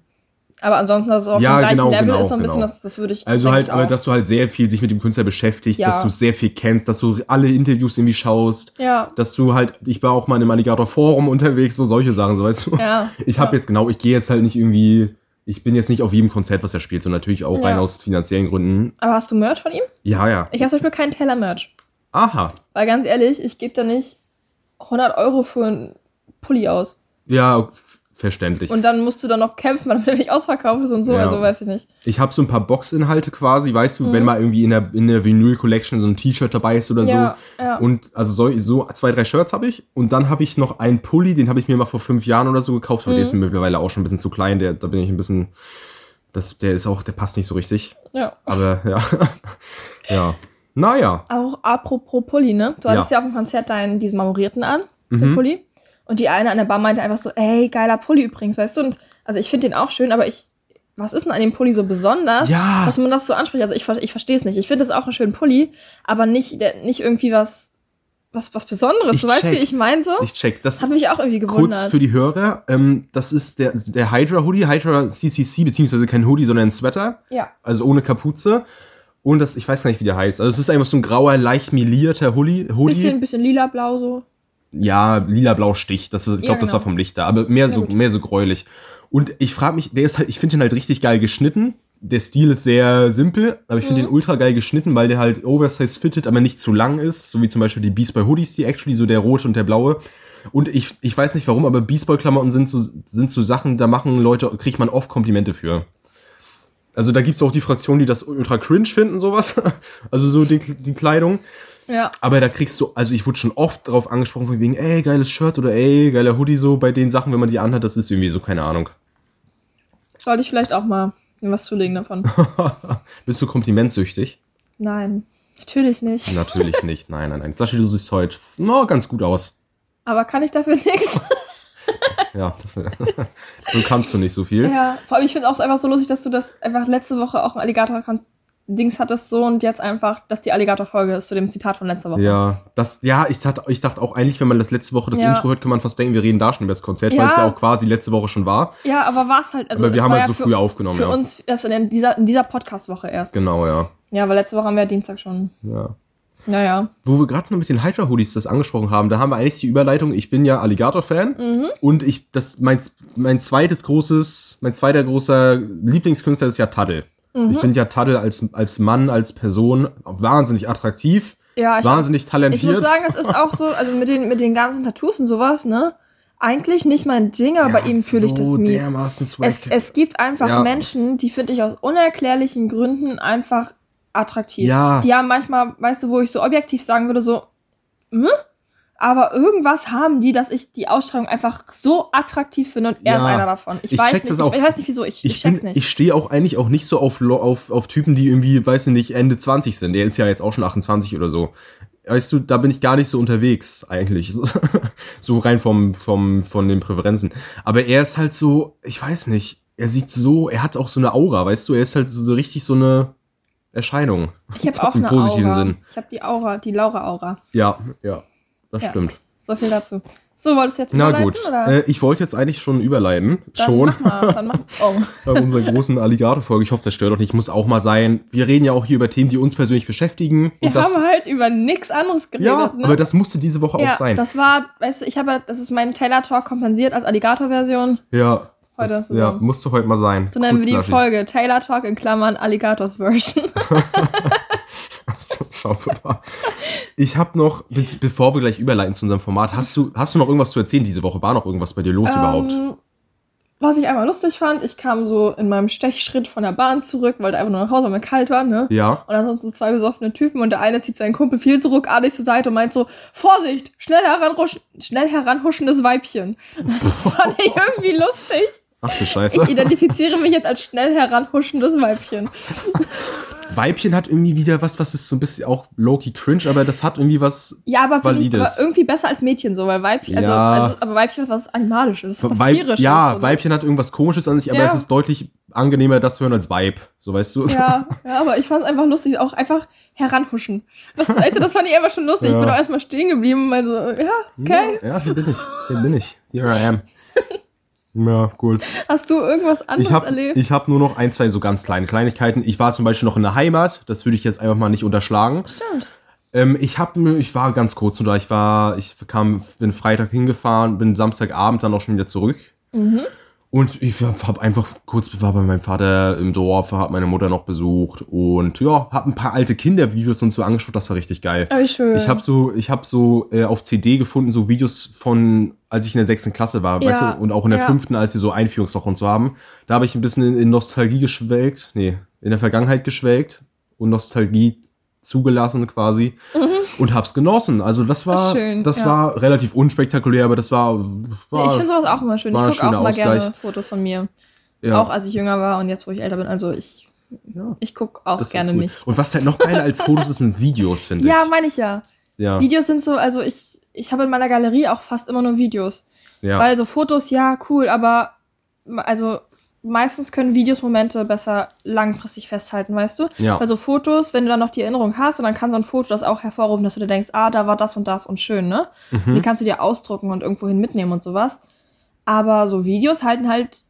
Aber ansonsten, dass es auf Ja, dem gleichen genau, Level genau, ist, so ein bisschen, genau. das, das würde ich. Also halt, ich aber dass du halt sehr viel dich mit dem Künstler beschäftigst, Ja. dass du sehr viel kennst, dass du alle Interviews irgendwie schaust, Ja. dass du halt, ich war auch mal in einem Alligator Forum unterwegs, so solche Sachen, so weißt du. Ja. Ich habe ja. jetzt genau, ich gehe jetzt halt nicht irgendwie, ich bin jetzt nicht auf jedem Konzert, was er spielt, sondern natürlich auch Ja. rein aus finanziellen Gründen. Aber hast du Merch von ihm? Ja, ja. Ich habe zum Beispiel keinen Taylor-Merch. Aha. Weil ganz ehrlich, ich gebe da nicht 100 Euro für einen Pulli aus. Ja, verständlich. Und dann musst du dann noch kämpfen, damit er nicht ausverkauft ist und so. Ja. Also weiß ich nicht. Ich habe so ein paar Boxinhalte quasi, weißt du, wenn Mhm. mal irgendwie in der, in der Vinyl Collection so ein T-Shirt dabei ist oder Ja, so. ja. Und also so, so zwei, drei Shirts habe ich. Und dann habe ich noch einen Pulli, den habe ich mir mal vor fünf Jahren oder so gekauft, aber der ist Mhm. mir mittlerweile auch schon ein bisschen zu klein. Der, da bin ich ein bisschen. Das, der ist auch, der passt nicht so richtig. Ja. Aber ja. ja. Naja. Auch apropos Pulli, ne? Du hattest ja, auf dem Konzert deinen, diesen Marmorierten an, den Mhm. Pulli. Und die eine an der Bar meinte einfach so, ey, geiler Pulli übrigens, weißt du? Und also ich finde den auch schön, aber ich, was ist denn an dem Pulli so besonders, Ja. dass man das so anspricht? Also ich, ich verstehe es nicht. Ich finde es auch einen schönen Pulli, aber nicht, der, nicht irgendwie was, was, was Besonderes. Ich du weißt, wie check. ich meine so? Ich check. Das hat mich auch irgendwie kurz gewundert. für die Hörer. Ähm, das ist der, der Hydra Hoodie, Hydra CCC, beziehungsweise kein Hoodie, sondern ein Sweater. ja. also ohne Kapuze. Und das, ich weiß gar nicht, wie der heißt. Also es ist einfach so ein grauer, leicht melierter Hoodie. Hoodie. Bisschen, bisschen lila, blau so. Ja, lila-blau Stich. Das, ich glaube, Ja, das genau. war vom Licht da. Aber mehr so, gut. mehr so gräulich. Und ich frage mich, der ist halt, ich finde den halt richtig geil geschnitten. Der Stil ist sehr simpel, aber ich finde Mhm. den ultra geil geschnitten, weil der halt oversize fitted, aber nicht zu lang ist. So wie zum Beispiel die Beast Boy Hoodies, die actually, so der rote und der blaue. Und ich, ich weiß nicht warum, aber Beast Boy Klamotten sind so, sind so Sachen, da machen Leute, kriegt man oft Komplimente für. Also da gibt's auch die Fraktion, die das ultra cringe finden, sowas. Also so die, die Kleidung. Ja. Aber da kriegst du, also ich wurde schon oft drauf angesprochen, von wegen, ey, geiles Shirt oder ey, geiler Hoodie, so bei den Sachen, wenn man die anhat, das ist irgendwie so, keine Ahnung. Sollte ich vielleicht auch mal was zulegen davon. Bist du komplimentsüchtig? Nein, natürlich nicht. Natürlich nicht, nein, nein, nein. Sashi, du siehst heute no, ganz gut aus. Aber kann ich dafür nichts? Ja, dafür, du kannst du nicht so viel. Ja, vor allem, ich finde es auch so einfach so lustig, dass du das einfach letzte Woche auch im Alligator-Dings hattest so und jetzt einfach, dass die Alligator-Folge ist zu dem Zitat von letzter Woche. Ja, das, ja, ich dachte, ich dachte auch eigentlich, wenn man das letzte Woche das Ja. Intro hört, kann man fast denken, wir reden da schon über das Konzert, Ja. weil es ja auch quasi letzte Woche schon war. Ja, aber war es halt. Also Aber wir haben halt ja so für, früh aufgenommen, Für ja. uns erst in dieser, in dieser Podcast-Woche erst. Genau, ja. Ja, weil letzte Woche haben wir ja Dienstag schon. ja. Naja. Wo wir gerade noch mit den Hydra Hoodies das angesprochen haben, da haben wir eigentlich die Überleitung, ich bin ja Alligator-Fan Mhm. und ich, das, mein, mein zweites großes, mein zweiter großer Lieblingskünstler ist ja Taddel. Mhm. Ich finde ja Taddel als, als Mann, als Person wahnsinnig attraktiv, Ja, ich, wahnsinnig ich talentiert. muss sagen, das ist auch so, also mit den, mit den ganzen Tattoos und sowas, ne? Eigentlich nicht mein Ding, aber bei ihm fühle ich das so mies. dermaßen Swag. Es, es gibt einfach Ja. Menschen, die finde ich aus unerklärlichen Gründen einfach attraktiv. Ja. Die haben manchmal, weißt du, wo ich so objektiv sagen würde, so, hm? Aber irgendwas haben die, dass ich die Ausstrahlung einfach so attraktiv finde und er Ja. ist einer davon. Ich, Ich weiß nicht, ich, ich weiß nicht wieso, ich, ich, ich, check's bin- nicht. ich stehe auch eigentlich auch nicht so auf, auf, auf Typen, die irgendwie, weiß ich nicht, Ende 20 sind. Der ist ja jetzt auch schon 28 oder so. Weißt du, da bin ich gar nicht so unterwegs, eigentlich. so rein vom, vom, von den Präferenzen. Aber er ist halt so, ich weiß nicht, er sieht so, er hat auch so eine Aura, weißt du, er ist halt so richtig so eine Erscheinung. ich habe auch eine positiven Aura. Sinn. Ich habe die Aura, die Laura-Aura. Ja, ja, das Ja. stimmt. So viel dazu. So, wolltest du jetzt Na gut, oder? äh, ich wollte jetzt eigentlich schon überleiten. dann schon. mach mal, dann mach, oh. bei unserer großen Alligator-Folge. Ich hoffe, das stört doch nicht. Muss auch mal sein. Wir reden ja auch hier über Themen, die uns persönlich beschäftigen. Wir und das, haben halt über nichts anderes geredet, ja, ne? aber das musste diese Woche ja, auch sein. das war, weißt du, ich habe, das ist mein Taylor Talk kompensiert als Alligator-Version. ja. Heute das, zusammen. ja, musste heute mal sein. So nennen wir die. Folge Taylor Talk in Klammern Alligators Version. Mal. Ich habe noch, be bevor wir gleich überleiten zu unserem Format, hast du, hast du noch irgendwas zu erzählen diese Woche? War noch irgendwas bei dir los überhaupt? Ähm, Was ich einmal lustig fand, ich kam so in meinem Stechschritt von der Bahn zurück, wollte einfach nur nach Hause, weil mir kalt war, ne? Ja. Und ansonsten zwei besoffene Typen und der eine zieht seinen Kumpel viel druckartig zur Seite und meint so, Vorsicht, schnell, heranrusch schnell heranhuschendes Weibchen. Das fand ich irgendwie lustig. Ach du Scheiße. Ich identifiziere mich jetzt als schnell heranhuschendes Weibchen. Weibchen hat irgendwie wieder was, was ist so ein bisschen auch low-key cringe, aber das hat irgendwie was Ja, aber, ich, aber Valides. irgendwie besser als Mädchen so, weil Weibchen, also, Ja. also, aber Weibchen hat was Animalisches, was Weib- Tierisches. ja, ne? Weibchen hat irgendwas Komisches an sich, aber Ja. es ist deutlich angenehmer, das zu hören als Weib. So weißt du? Ja, ja, aber ich fand es einfach lustig, auch einfach heranhuschen. Das, also, das fand ich einfach schon lustig. Ja. Ich bin auch erstmal stehen geblieben und meinte so, ja, okay. Ja, hier bin ich. Hier bin ich. Here I am. Ja, gut. Hast du irgendwas anderes Ich habe erlebt? ich hab nur noch ein, zwei so ganz kleine Kleinigkeiten. Ich war zum Beispiel noch in der Heimat. Das würde ich jetzt einfach mal nicht unterschlagen. Stimmt. Ähm, ich hab, ich war ganz kurz nur da. Ich war, ich kam, bin Freitag hingefahren, bin Samstagabend dann auch schon wieder zurück. Mhm. Und ich habe einfach kurz war bei meinem Vater im Dorf, habe meine Mutter noch besucht und ja, habe ein paar alte Kindervideos und so angeschaut. Das war richtig geil. Wie schön. Ich habe so, ich habe so äh, auf CD gefunden, so Videos von, als ich in der sechsten Klasse war, Ja, weißt du, und auch in der ja. fünften, als sie so Einführungswoche und so haben. Da habe ich ein bisschen in, in Nostalgie geschwelgt, nee, in der Vergangenheit geschwelgt und Nostalgie zugelassen quasi und hab's genossen. Also das war, Mhm. Schön, das ja. war relativ unspektakulär, aber das war, war ich finde sowas auch immer schön. Ich gucke auch mal gerne. Fotos von mir. ja, Auch als ich jünger war und jetzt, wo ich älter bin. Also ich, ja, ich gucke auch das gerne gut. mich. Und was halt noch geiler als Fotos ist, sind Videos, finde Ja, ich. meine ich ja. Ja, Videos sind so, also ich, ich habe in meiner Galerie auch fast immer nur Videos. ja. Weil so Fotos, ja, cool, aber also meistens können Videos Momente besser langfristig festhalten, weißt du? Ja. Weil so Fotos, wenn du dann noch die Erinnerung hast, und dann kann so ein Foto das auch hervorrufen, dass du dir denkst, ah, da war das und das und schön, ne? Mhm. Und die kannst du dir ausdrucken und irgendwohin mitnehmen und sowas. Aber so Videos halten halt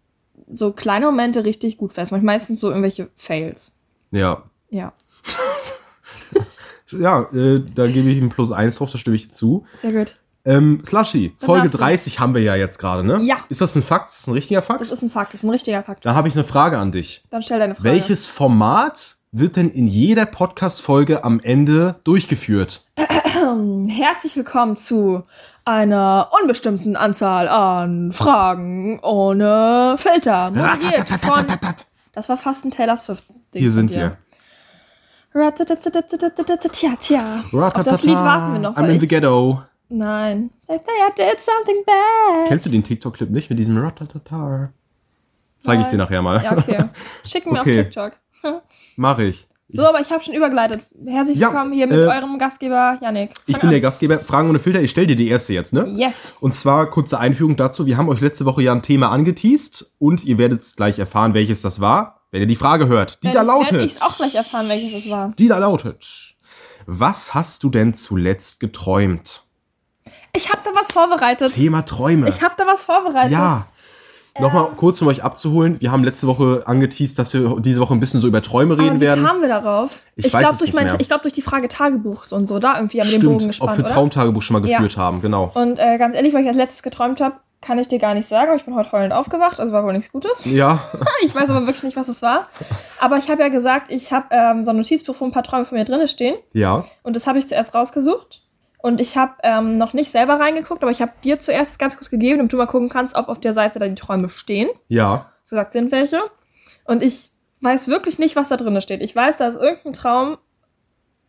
so kleine Momente richtig gut fest. Manchmal meistens so irgendwelche Fails. ja. Ja, Ja, äh, da gebe ich ihm plus eins drauf, da stimme ich zu. sehr gut. Ähm, Slushy, Folge 30 haben wir ja jetzt gerade, ne? Ja. Ist das ein Fakt? Ist das ein richtiger Fakt? Das ist ein Fakt, das ist ein richtiger Fakt. Da habe ich eine Frage an dich. Dann stell deine Frage. Welches Format wird denn in jeder Podcast-Folge am Ende durchgeführt? Herzlich willkommen zu einer unbestimmten Anzahl an Fragen ohne Filter. Moderiert von, das war fast ein Taylor Swift-Ding. Hier sind wir. Tja, tja. Auf das Lied warten wir noch. I'm in the ghetto nein. Like, I did something bad. Kennst du den TikTok-Clip nicht mit diesem Ratatata? Zeige ich dir nachher mal. Ja, okay. Schick mir Okay. auf TikTok. Mach ich. So, aber ich habe schon übergeleitet. Herzlich Ja, willkommen hier mit äh, eurem Gastgeber Yannick. Ich Fang bin an. der Gastgeber. Fragen ohne Filter. Ich stelle dir die erste jetzt, ne? Yes. Und zwar kurze Einführung dazu. Wir haben euch letzte Woche ja ein Thema angeteased und ihr werdet gleich erfahren, welches das war, wenn ihr die Frage hört. Die da lautet. Ich auch gleich erfahren, welches es war. Die da lautet. Was hast du denn zuletzt geträumt? Ich habe da was vorbereitet. Thema Träume. Ich habe da was vorbereitet. ja. Nochmal kurz, um euch abzuholen. Wir haben letzte Woche angeteased, dass wir diese Woche ein bisschen so über Träume reden wie werden. kamen wir darauf? Ich Ich, glaube durch, mein- ich glaub, durch die Frage Tagebuch und so, da irgendwie haben wir den Bogen gespannt, ob wir oder? Traumtagebuch schon mal Ja. geführt haben, genau. Und äh, ganz ehrlich, weil ich als letztes geträumt habe, kann ich dir gar nicht sagen, aber ich bin heute heulend aufgewacht, also war wohl nichts Gutes. Ja, Ich weiß aber wirklich nicht, was es war. Aber ich habe ja gesagt, ich habe ähm, so ein Notizbuch, wo ein paar Träume von mir drin stehen. ja, Und das habe ich zuerst rausgesucht. Und ich habe ähm, noch nicht selber reingeguckt, aber ich habe dir zuerst ganz kurz gegeben, damit du mal gucken kannst, ob auf der Seite da die Träume stehen. ja. So gesagt sind welche. Und ich weiß wirklich nicht, was da drin steht. Ich weiß, da ist irgendein Traum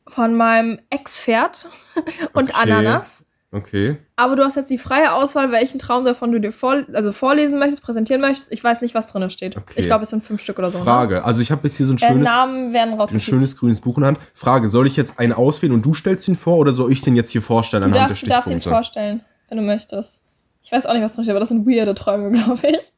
von meinem Ex-Pferd und Okay. Ananas. Okay. Aber du hast jetzt die freie Auswahl, welchen Traum davon du dir vor, also vorlesen möchtest, präsentieren möchtest. Ich weiß nicht, was drin steht. Okay. Ich glaube, es sind fünf Stück oder so. Ne? Frage. Also ich habe jetzt hier so ein Äh, schönes, Namen werden ein schönes grünes Buch in der Hand. Frage, soll ich jetzt einen auswählen und du stellst ihn vor oder soll ich den jetzt hier vorstellen Du anhand darfst, du der darfst ihn Stichpunkte? vorstellen, wenn du möchtest. Ich weiß auch nicht, was drin steht, aber das sind weirde Träume, glaube ich.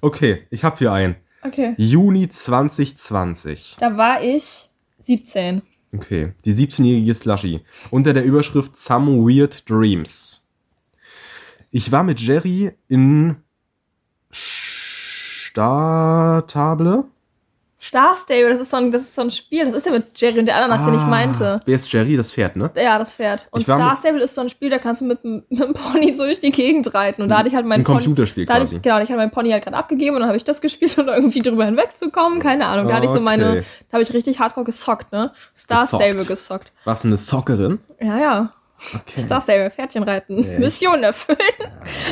Okay, ich habe hier einen. Okay. Juni 2020. Da war ich 17. Okay, die 17-jährige Slushy. Unter der Überschrift Some Weird Dreams. Ich war mit Jerry in Startable. Star Stable, das ist, so ein, das ist so ein Spiel. Das ist ja mit Jerry und der Ananas, den ich meinte. Wer ist Jerry? Das Pferd, ne? Ja, das Pferd. Und Star Stable ist so ein Spiel, da kannst du mit, dem- mit dem Pony so durch die Gegend reiten. Und da hatte ich halt mein Ein Pony. Computerspiel da quasi. Ich, genau, ich hatte mein Pony halt gerade abgegeben und dann habe ich das gespielt, um irgendwie drüber hinwegzukommen. Keine Ahnung. Da hatte ich so meine, Okay. da habe ich richtig hardcore gesockt, ne? Star Gesockt. Stable gesockt. Was, eine Soccerin? Ja, ja. Okay. Star Stable, Pferdchen reiten, Mission erfüllen.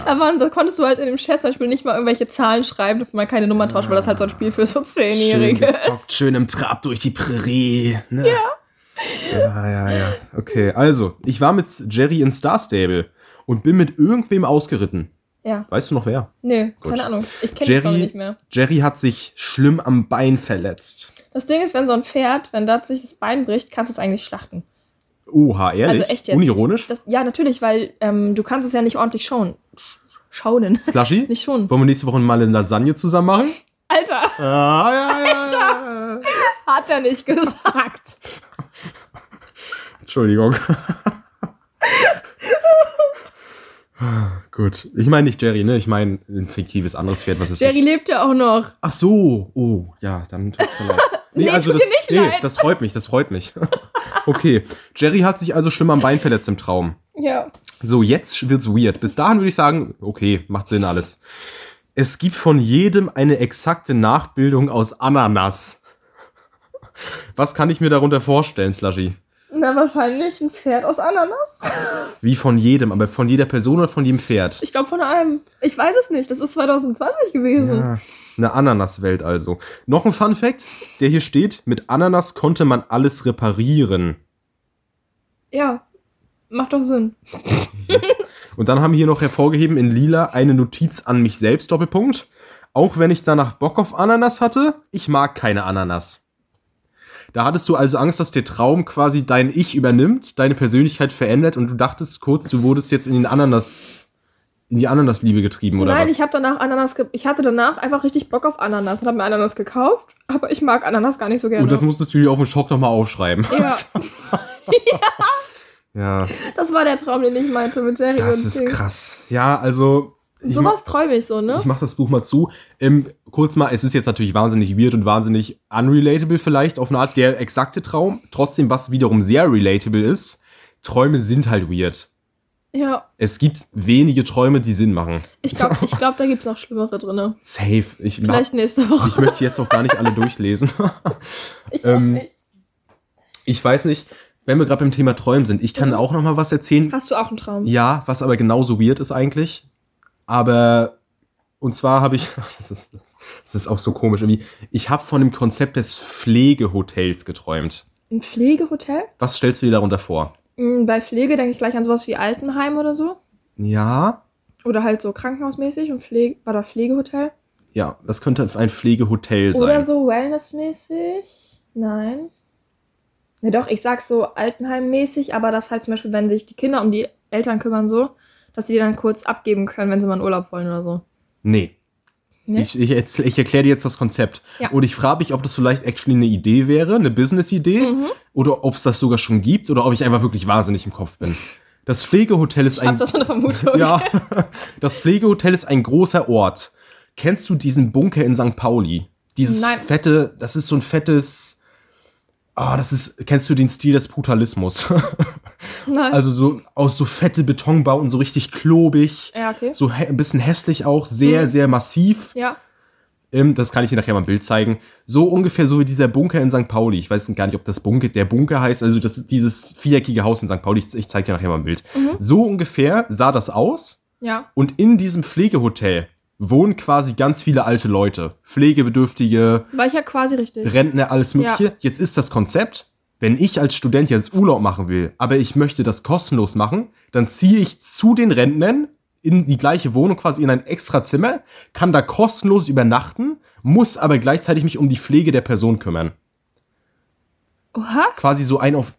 Da, waren, da konntest du halt in dem Chat zum Beispiel nicht mal irgendwelche Zahlen schreiben, damit man keine Nummer tauscht, weil das halt so ein Spiel für so Schön Zehnjährige ist. gesockt, schön im Trab durch die Prärie. Ne? Ja. Ja, ja, ja. Okay, also, ich war mit Jerry in Star Stable und bin mit irgendwem ausgeritten. Ja. Weißt du noch wer? Nee, Gut. keine Ahnung. Ich kenne Jerry, nicht mehr. Jerry hat sich schlimm am Bein verletzt. Das Ding ist, wenn so ein Pferd, wenn das sich das Bein bricht, kannst du es eigentlich schlachten. Oha, ehrlich? Also echt jetzt. Unironisch? Das, ja, natürlich, weil ähm, du kannst es ja nicht ordentlich schauen. Sch- Schaunen. Slushy? Nicht schon. Wollen wir nächste Woche mal eine Lasagne zusammen machen? Alter, Ah, ja, ja, ja. hat er nicht gesagt. Entschuldigung. Gut. Ich meine nicht Jerry, ne? Ich meine ein fiktives anderes Pferd, was ist Jerry lebt ja auch noch. Ach so. Oh, ja, dann tut's mir leid. Nee, tut das, dir nicht nee, leid. das freut mich, das freut mich. okay. Jerry hat sich also schlimm am Bein verletzt im Traum. Ja. So, jetzt wird's weird. Bis dahin würde ich sagen, okay, macht Sinn alles. Es gibt von jedem eine exakte Nachbildung aus Ananas. Was kann ich mir darunter vorstellen, Slushy? Na, wahrscheinlich ein Pferd aus Ananas. Wie von jedem, aber von jeder Person oder von jedem Pferd? Ich glaube von einem. Ich weiß es nicht. Das ist 2020 gewesen. Ja, eine Ananaswelt also. Noch ein Fun Fact, der hier steht, mit Ananas konnte man alles reparieren. Ja. Macht doch Sinn. Und dann haben wir hier noch hervorgeheben in lila eine Notiz an mich selbst, Doppelpunkt. Auch wenn ich danach Bock auf Ananas hatte, ich mag keine Ananas. Da hattest du also Angst, dass der Traum quasi dein Ich übernimmt, deine Persönlichkeit verändert und du dachtest kurz, du wurdest jetzt in den Ananas, in die Ananasliebe getrieben oder Nein, was? ich habe danach Ananas. Ich hatte danach einfach richtig Bock auf Ananas und habe mir Ananas gekauft. Aber ich mag Ananas gar nicht so gerne. und das musstest du dir auf den Schock nochmal aufschreiben. ja, ja, das war der Traum, den ich meinte mit Jerry das und ist Ding. krass. Ja, also. Sowas träume ich so, ne? Ich mache das Buch mal zu. Ähm, kurz mal, es ist jetzt natürlich wahnsinnig weird und wahnsinnig unrelatable vielleicht auf eine Art der exakte Traum. Trotzdem, was wiederum sehr relatable ist, Träume sind halt weird. Ja, Es gibt wenige Träume, die Sinn machen. ich glaube, ich glaub, da gibt es noch Schlimmere drin. Safe. Ich, Vielleicht nächste Woche. ich möchte jetzt auch gar nicht alle durchlesen. Ich ähm, nicht. Ich weiß nicht, wenn wir gerade beim Thema Träumen sind, ich kann auch noch mal was erzählen. Hast du auch einen Traum? Ja, was aber genauso weird ist eigentlich. Aber, und zwar habe ich, das ist, das ist auch so komisch irgendwie, ich habe von dem Konzept des Pflegehotels geträumt. Ein Pflegehotel? Was stellst du dir darunter vor? Mm, Bei Pflege denke ich gleich an sowas wie Altenheim oder so. Ja, Oder halt so krankenhausmäßig und Pflege, war da Pflegehotel? ja, das könnte ein Pflegehotel sein. Oder so wellnessmäßig? Nein. Ne, doch, ich sag so Altenheimmäßig, aber das halt zum Beispiel, wenn sich die Kinder um die Eltern kümmern, so, dass die die dann kurz abgeben können, wenn sie mal in Urlaub wollen oder so. Nee. Nee? Ich, ich, ich erkläre dir jetzt das Konzept. Ja. Und ich frage mich, ob das vielleicht actually eine Idee wäre, eine Business-Idee, Mhm. oder ob es das sogar schon gibt, oder ob ich einfach wirklich wahnsinnig im Kopf bin. Das Pflegehotel ist Ich ein. das so eine Vermutung. Ja, das Pflegehotel ist ein großer Ort. Kennst du diesen Bunker in St. Pauli? Dieses Nein. fette, das ist so ein fettes. Ah, das ist. Kennst du den Stil des Brutalismus? Nein. also so aus so fette Betonbauten, so richtig klobig, ja, okay. so ein bisschen hässlich auch, sehr, Mhm. sehr massiv. Ja. Ähm, das kann ich dir nachher mal ein Bild zeigen. So ungefähr so wie dieser Bunker in St. Pauli. Ich weiß gar nicht, ob das Bunker, der Bunker heißt, also das ist dieses viereckige Haus in St. Pauli. Ich, ich zeige dir nachher mal ein Bild. Mhm. So ungefähr sah das aus. Ja. Und in diesem Pflegehotel wohnen quasi ganz viele alte Leute. Pflegebedürftige, War ich ja quasi richtig. Rentner, alles Mögliche. Ja. Jetzt ist das Konzept, wenn ich als Student jetzt Urlaub machen will, aber ich möchte das kostenlos machen, dann ziehe ich zu den Rentnern in die gleiche Wohnung, quasi in ein extra Zimmer, kann da kostenlos übernachten, muss aber gleichzeitig mich um die Pflege der Person kümmern. Oha. Quasi so ein auf.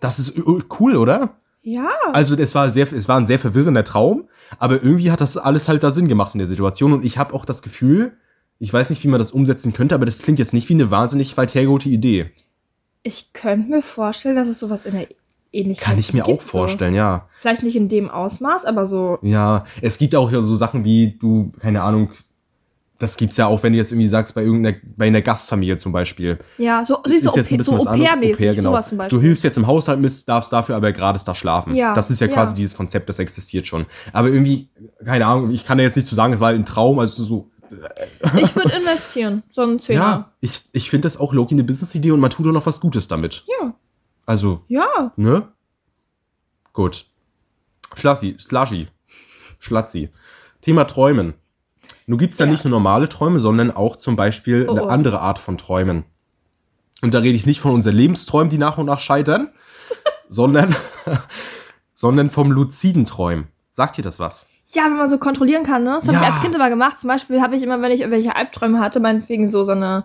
Das ist cool, oder? Ja. Also es war sehr, es war ein sehr verwirrender Traum, aber irgendwie hat das alles halt da Sinn gemacht in der Situation und ich habe auch das Gefühl, ich weiß nicht, wie man das umsetzen könnte, aber das klingt jetzt nicht wie eine wahnsinnig weit hergeholte Idee. Ich könnte mir vorstellen, dass es sowas in der Ähnlichkeit Kann ich mir gibt, auch vorstellen, ja. So. Vielleicht nicht in dem Ausmaß, aber so. Ja, es gibt auch ja so Sachen wie du, keine Ahnung, das gibt's ja auch, wenn du jetzt irgendwie sagst, bei irgendeiner, bei einer Gastfamilie zum Beispiel. Ja, so, siehst du, ist jetzt ein bisschen so was anderes. Au-pair-mäßig, Au-pair, genau. sowas zum Beispiel. Du hilfst jetzt im Haushalt darfst dafür aber gerade da schlafen. Ja, Das ist ja ja. quasi dieses Konzept, das existiert schon. Aber irgendwie, keine Ahnung, ich kann ja jetzt nicht zu sagen, es war halt ein Traum, also so. Ich würde investieren, so ein Zehner. Ja, ich, ich finde das auch Loki eine Business-Idee und man tut auch noch was Gutes damit. Ja. Also, Ja. ne? Gut. Schlassi, Slushy. Schlatzi. Thema Träumen. Nun gibt's ja, Ja. nicht nur normale Träume, sondern auch zum Beispiel Oh, eine andere Art von Träumen. Und da rede ich nicht von unseren Lebensträumen, die nach und nach scheitern, sondern, sondern vom luziden Träumen. Sagt dir das was? Ja, wenn man so kontrollieren kann, ne? Das habe Ja. ich als Kind immer gemacht. Zum Beispiel habe ich immer, wenn ich irgendwelche Albträume hatte, meinetwegen so, so eine,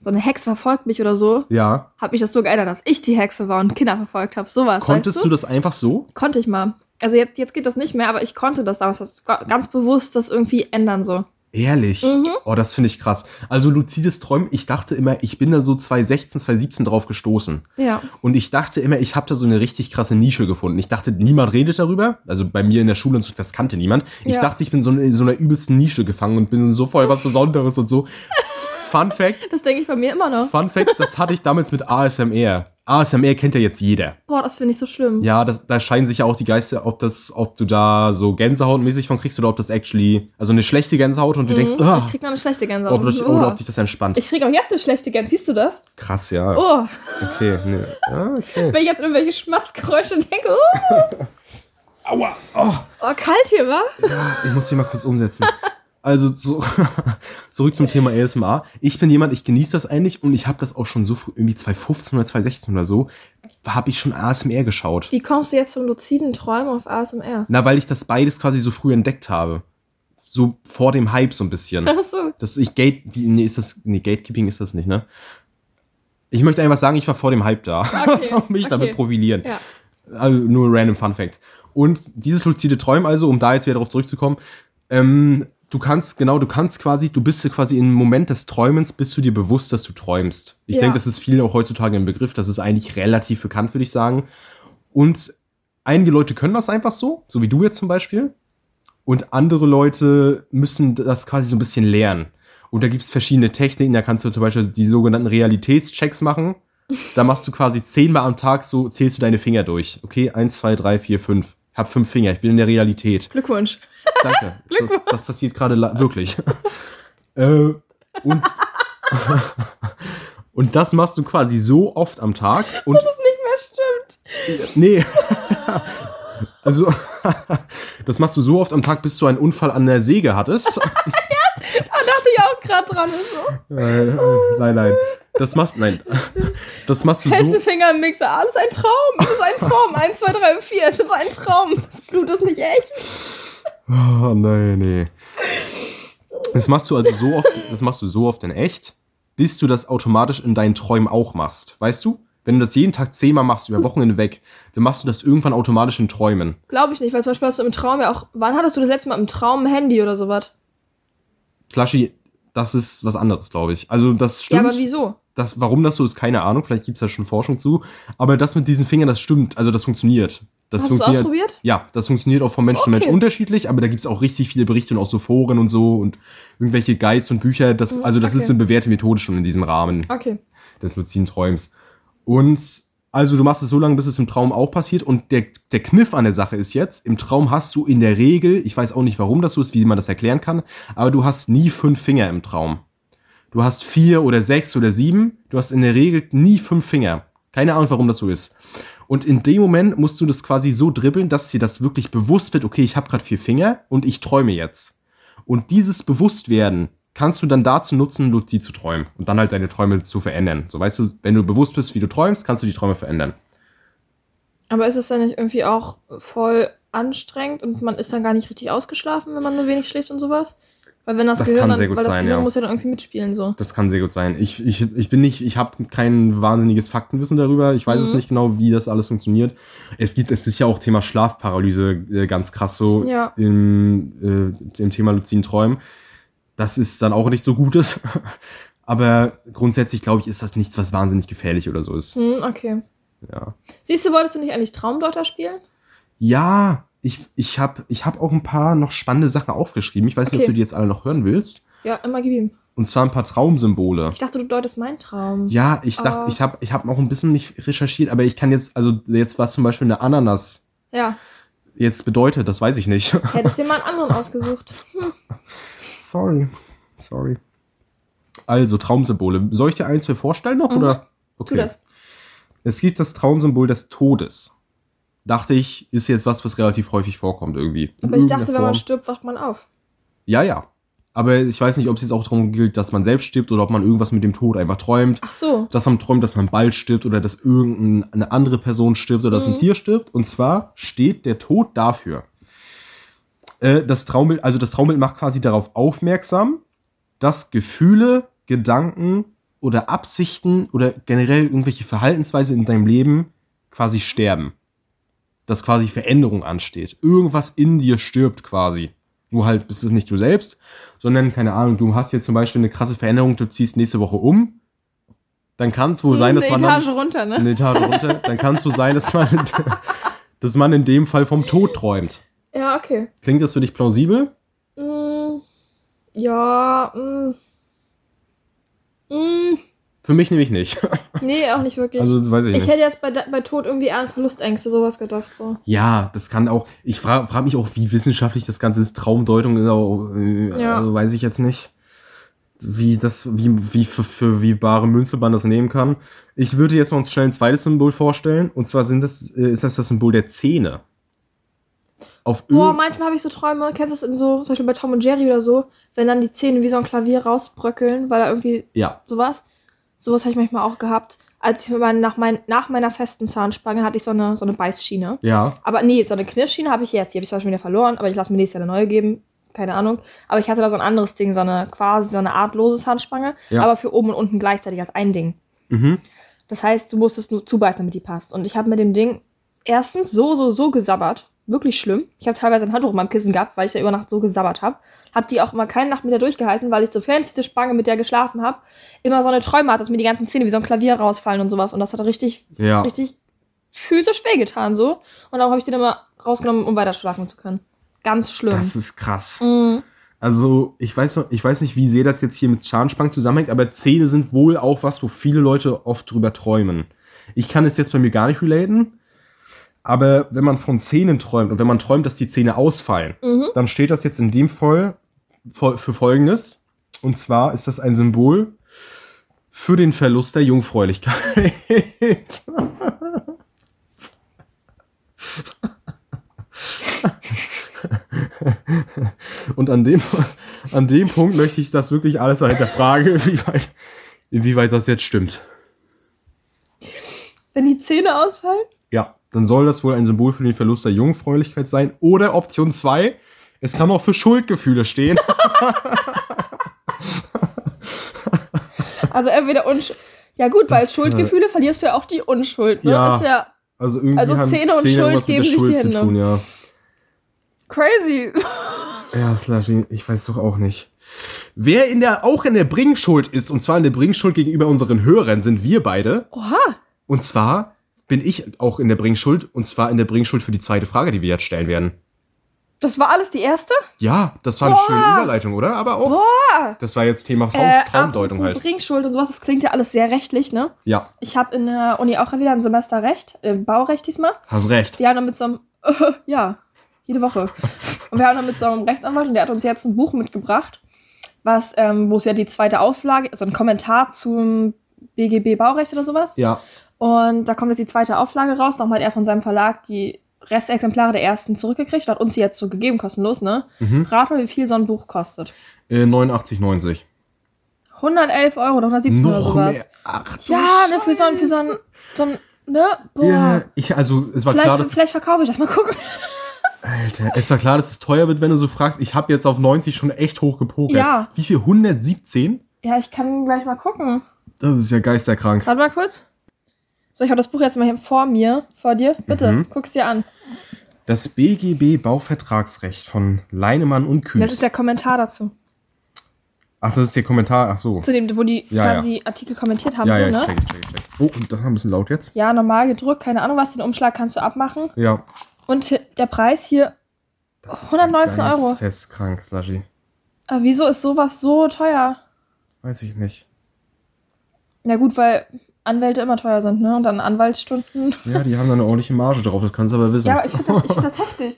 so eine Hexe verfolgt mich oder so, Ja. habe ich das so geändert, dass ich die Hexe war und Kinder verfolgt habe. Sowas. Konntest weißt du du? das einfach so? Konnte ich mal. Also jetzt, jetzt geht das nicht mehr, aber ich konnte das damals ganz bewusst das irgendwie ändern so. Ehrlich? Mhm. Oh, das finde ich krass. Also luzides Träumen, ich dachte immer, ich bin da so 2016, 2017 drauf gestoßen. Ja. Und ich dachte immer, ich habe da so eine richtig krasse Nische gefunden. Ich dachte, niemand redet darüber. Also bei mir in der Schule so, das kannte niemand. Ich Ja. dachte, ich bin so in so einer übelsten Nische gefangen und bin so voll was Besonderes und so. Fun Fact, Das denke ich bei mir immer noch. Fun Fact, das hatte ich damals mit ASMR. ASMR kennt ja jetzt jeder. Boah, das finde ich so schlimm. Ja, das, da scheinen sich ja auch die Geister, ob das, ob du da so Gänsehautmäßig von kriegst oder ob das actually, also eine schlechte Gänsehaut und du denkst, Mhm. ah, Ich krieg noch eine schlechte Gänsehaut. ob, dich- Oh. oder ob dich das entspannt. ich krieg auch jetzt eine schlechte Gänsehaut. Siehst du das? Krass, ja. Oh, Okay, ne. Ja, okay. wenn ich jetzt irgendwelche Schmatzgeräusche denke. Oh, Aua. Oh. oh kalt hier, wa? Ich muss dich mal kurz umsetzen. Also so, zurück zum Thema ASMR. Ich bin jemand, ich genieße das eigentlich und ich habe das auch schon so früh, irgendwie 2015 oder 2016 oder so, habe ich schon ASMR geschaut. Wie kommst du jetzt vom luziden Träumen auf ASMR? Na, weil ich das beides quasi so früh entdeckt habe. So vor dem Hype so ein bisschen. Achso. Das ich Gate, wie, nee, ist das, nee, Gatekeeping ist das nicht, ne? Ich möchte einfach sagen, ich war vor dem Hype da. Okay, Was soll mich damit okay. profilieren? Ja. Also nur ein random Fun Fact. Und dieses luzide Träumen also, um da jetzt wieder darauf zurückzukommen, ähm, du kannst, genau, du kannst quasi, du bist quasi im Moment des Träumens, bist du dir bewusst, dass du träumst. Ich Ja. denke, das ist vielen auch heutzutage ein Begriff, das ist eigentlich relativ bekannt, würde ich sagen. Und einige Leute können das einfach so, so wie du jetzt zum Beispiel. Und andere Leute müssen das quasi so ein bisschen lernen. Und da gibt es verschiedene Techniken, da kannst du zum Beispiel die sogenannten Realitätschecks machen. Da machst du quasi zehnmal am Tag so, zählst du deine Finger durch. Okay, eins, zwei, drei, vier, fünf. Ich hab fünf Finger, ich bin in der Realität. Glückwunsch. Danke. Das, das passiert gerade wirklich. äh, und, und das machst du quasi so oft am Tag. Und Das nicht mehr stimmt. nee. Also, das machst du so oft am Tag, bis du einen Unfall an der Säge hattest. Da dachte ich auch gerade dran. So. Äh, äh, nein, nein. Das machst, nein. Das machst du Feste so. Finger im Mixer. Alles ein Traum. Es ist ein Traum. Eins, zwei, drei, vier. Es ist ein Traum. Das Blut ist nicht echt. Oh, nein, nee. Das machst du also so oft, das machst du so oft in echt, bis du das automatisch in deinen Träumen auch machst. Weißt du? Wenn du das jeden Tag zehnmal machst, über Wochen hinweg, dann machst du das irgendwann automatisch in Träumen. Glaube ich nicht, weil zum Beispiel hast du im Traum ja auch. Wann hattest du das letzte Mal im Traum ein Handy oder sowas? Slushy, das ist was anderes, glaube ich. Also das Ja, stimmt. aber wieso? das, warum das so ist, keine Ahnung. Vielleicht gibt es da schon Forschung zu. Aber das mit diesen Fingern, das stimmt. Also das funktioniert. Das Hast du funktioniert. ausprobiert? Ja, das funktioniert auch von Mensch zu Okay. Mensch unterschiedlich, aber da gibt es auch richtig viele Berichte und auch so Foren und so und irgendwelche Guides und Bücher. Das, also das Mhm, okay. ist eine bewährte Methode schon in diesem Rahmen Okay. des luziden Träums. Und also du machst es so lange, bis es im Traum auch passiert. Und der, der Kniff an der Sache ist jetzt, im Traum hast du in der Regel, ich weiß auch nicht, warum das so ist, wie man das erklären kann, aber du hast nie fünf Finger im Traum. Du hast vier oder sechs oder sieben. Du hast in der Regel nie fünf Finger. Keine Ahnung, warum das so ist. Und in dem Moment musst du das quasi so dribbeln, dass dir das wirklich bewusst wird, okay, ich habe gerade vier Finger und ich träume jetzt. Und dieses Bewusstwerden kannst du dann dazu nutzen, luzid zu träumen und dann halt deine Träume zu verändern. So weißt du, wenn du bewusst bist, wie du träumst, kannst du die Träume verändern. Aber ist es dann nicht irgendwie auch voll anstrengend und man ist dann gar nicht richtig ausgeschlafen, wenn man nur wenig schläft und sowas? Weil wenn das, Das Gehirn kann dann, sehr gut weil das sein, Gehirn ja. muss ja dann irgendwie mitspielen so. Das kann sehr gut sein. Ich, ich, ich bin nicht, ich habe kein wahnsinniges Faktenwissen darüber. Ich weiß es Mhm. nicht genau, wie das alles funktioniert. Es gibt, es ist ja auch Thema Schlafparalyse äh, ganz krass so Ja. im, äh, im Thema luziden Träumen. Das ist dann auch nicht so Gutes. Aber grundsätzlich, glaube ich, ist das nichts, was wahnsinnig gefährlich oder so ist. Hm, okay. Ja. Siehst du, wolltest du nicht eigentlich Traumdeuter spielen? Ja, ich, ich habe ich hab auch ein paar noch spannende Sachen aufgeschrieben. Ich weiß nicht, ob Okay. du die jetzt alle noch hören willst. Ja, immer gib ihm. Und zwar ein paar Traumsymbole. Ich dachte, du deutest meinen Traum. Ja, ich dachte, Ah. ich habe ich hab noch ein bisschen nicht recherchiert, aber ich kann jetzt, also jetzt was zum Beispiel eine Ananas Ja. jetzt bedeutet, das weiß ich nicht. Hättest dir mal einen anderen ausgesucht. Sorry. Sorry. Also, Traumsymbole. Soll ich dir eins mir vorstellen noch? Oder? Okay. Mhm. Tu das. Es gibt das Traumsymbol des Todes. Dachte ich, ist jetzt was, was relativ häufig vorkommt irgendwie. In Aber ich dachte, irgendeiner wenn man Form. stirbt, wacht man auf. Ja, ja. Aber ich weiß nicht, ob es jetzt auch darum gilt, dass man selbst stirbt oder ob man irgendwas mit dem Tod einfach träumt. Ach so. Dass man träumt, dass man bald stirbt oder dass irgendeine andere Person stirbt oder dass Mhm. ein Tier stirbt. Und zwar steht der Tod dafür. Äh, das Traumbild, also das Traumbild macht quasi darauf aufmerksam, dass Gefühle, Gedanken oder Absichten oder generell irgendwelche Verhaltensweise in deinem Leben quasi sterben. Dass quasi Veränderung ansteht. Irgendwas in dir stirbt quasi. Nur halt bist es nicht du selbst, sondern, keine Ahnung, du hast jetzt zum Beispiel eine krasse Veränderung, du ziehst nächste Woche um. Dann kann es wohl sein, dass Eine man. Etage Dann, runter, ne? eine Etage runter. Dann kann es so sein, dass man, dass man in dem Fall vom Tod träumt. Ja, okay. Klingt das für dich plausibel? Mm, ja, mm, mm, Für mich nämlich nicht. nee, auch nicht wirklich. Also, weiß ich ich nicht. hätte jetzt bei, bei Tod irgendwie an Verlustängste sowas gedacht. So. Ja, das kann auch. Ich frage frag mich auch, wie wissenschaftlich das Ganze ist. Traumdeutung ist auch, äh, Ja. also weiß ich jetzt nicht, wie das, wie, wie für, für wie bare Münze man das nehmen kann. Ich würde jetzt noch uns schnell ein zweites Symbol vorstellen. Und zwar sind das, äh, ist das das Symbol der Zähne. Auf Boah, manchmal habe ich so Träume, kennst du das in so, zum Beispiel bei Tom und Jerry oder so, wenn dann die Zähne wie so ein Klavier rausbröckeln, weil da irgendwie ja, sowas. Sowas habe ich manchmal auch gehabt. Als ich nach, mein, nach meiner festen Zahnspange hatte ich so eine, so eine Beißschiene. ja, Aber nee, so eine Knirschschiene habe ich jetzt. Die habe ich zwar schon wieder verloren, aber ich lasse mir nächstes Jahr eine neue geben. Keine Ahnung. Aber ich hatte da so ein anderes Ding, so eine quasi so eine Art lose Zahnspange, Ja. aber für oben und unten gleichzeitig als ein Ding. mhm. Das heißt, du musstest nur zubeißen, damit die passt. Und ich habe mit dem Ding erstens so, so, so gesabbert. Wirklich schlimm. Ich habe teilweise ein Handtuch in meinem Kissen gehabt, weil ich da über Nacht so gesabbert habe. Hab die auch immer keine Nacht mit der durchgehalten, weil ich so fancy die Spange mit der geschlafen habe. Immer so eine Träume hatte, dass mir die ganzen Zähne wie so ein Klavier rausfallen und sowas. Und das hat richtig, ja. richtig physisch wehgetan so. Und darum habe ich den immer rausgenommen, um weiter schlafen zu können. Ganz schlimm. Das ist krass. Mhm. Also, ich weiß, noch, ich weiß nicht, wie sehr das jetzt hier mit Zahnspangen zusammenhängt, aber Zähne sind wohl auch was, wo viele Leute oft drüber träumen. Ich kann es jetzt bei mir gar nicht relaten, aber wenn man von Zähnen träumt und wenn man träumt, dass die Zähne ausfallen, Mhm. dann steht das jetzt in dem Fall für Folgendes. Und zwar ist das ein Symbol für den Verlust der Jungfräulichkeit. Und an dem, an dem Punkt möchte ich das wirklich alles mal hinterfragen, wie weit, inwieweit das jetzt stimmt. Wenn die Zähne ausfallen? Ja, dann soll das wohl ein Symbol für den Verlust der Jungfräulichkeit sein. Oder Option 2, es kann auch für Schuldgefühle stehen. Also entweder Unschuld. Ja gut, weil Das, Schuldgefühle verlierst du ja auch die Unschuld. Ne? Ja. Ja Also irgendwie Also Zähne und Schuld geben sich die Schuld zu Hände. tun, ja. crazy. Ja, Slushy, ich weiß doch auch nicht. Wer in der, auch in der Bringschuld ist, und zwar in der Bringschuld gegenüber unseren Hörern, sind wir beide. Oha. Und zwar bin ich auch in der Bringschuld, und zwar in der Bringschuld für die zweite Frage, die wir jetzt stellen werden. Das war alles die erste? Ja, das war eine Boah. schöne Überleitung, oder? Aber auch, Boah. das war jetzt Thema Traum, Äh, Traumdeutung halt. Bringschuld und sowas, das klingt ja alles sehr rechtlich, ne? Ja, Ich habe in der Uni auch wieder ein Semester Recht, äh, Baurecht diesmal. hast recht. Wir haben dann mit so einem, ja, jede Woche. Und wir haben dann mit so einem Rechtsanwalt und der hat uns jetzt ein Buch mitgebracht, was, ähm, wo es ja die zweite Auflage, also ein Kommentar zum BGB Baurecht oder sowas. Ja, Und da kommt jetzt die zweite Auflage raus. Nochmal hat er von seinem Verlag die Restexemplare der ersten zurückgekriegt hat uns die jetzt so gegeben, kostenlos, ne? Mhm. Rat mal, wie viel so ein Buch kostet. äh, 89,90. 111 Euro oder 117 oder Noch sowas. mehr. Ach, du Ja, ne, für so ein, für so ein, so ein, ne? Boah. Ja, ich, also, es war vielleicht, klar, dass vielleicht verkaufe ich das mal gucken. Alter, es war klar, dass es teuer wird, wenn du so fragst. Ich habe jetzt auf 90 schon echt hoch gepokert. Ja. Wie viel? 117? Ja, ich kann gleich mal gucken. Das ist ja geisterkrank. Warte mal kurz. So, ich habe das Buch jetzt mal hier vor mir, vor dir. Bitte, Mhm. guck's dir an. Das BGB Bauvertragsrecht von Leinemann und Kühs. Das ist der Kommentar dazu. Ach, das ist der Kommentar. Ach so. Zu dem, wo die Ja, quasi ja. die Artikel kommentiert haben, Ja, so, ja, ne? check, check, check. Oh, und das war ein bisschen laut jetzt. Ja, normal gedrückt, keine Ahnung was, den Umschlag kannst du abmachen. Ja. Und der Preis hier, Das ist 119 Euro. Geisteskrank, Slushy. aber wieso ist sowas so teuer? Weiß ich nicht. Na gut, weil Anwälte immer teuer sind, ne? Und dann Anwaltsstunden. Ja, die haben da eine ordentliche Marge drauf, das kannst du aber wissen. Ja, aber ich finde das, ich find das heftig.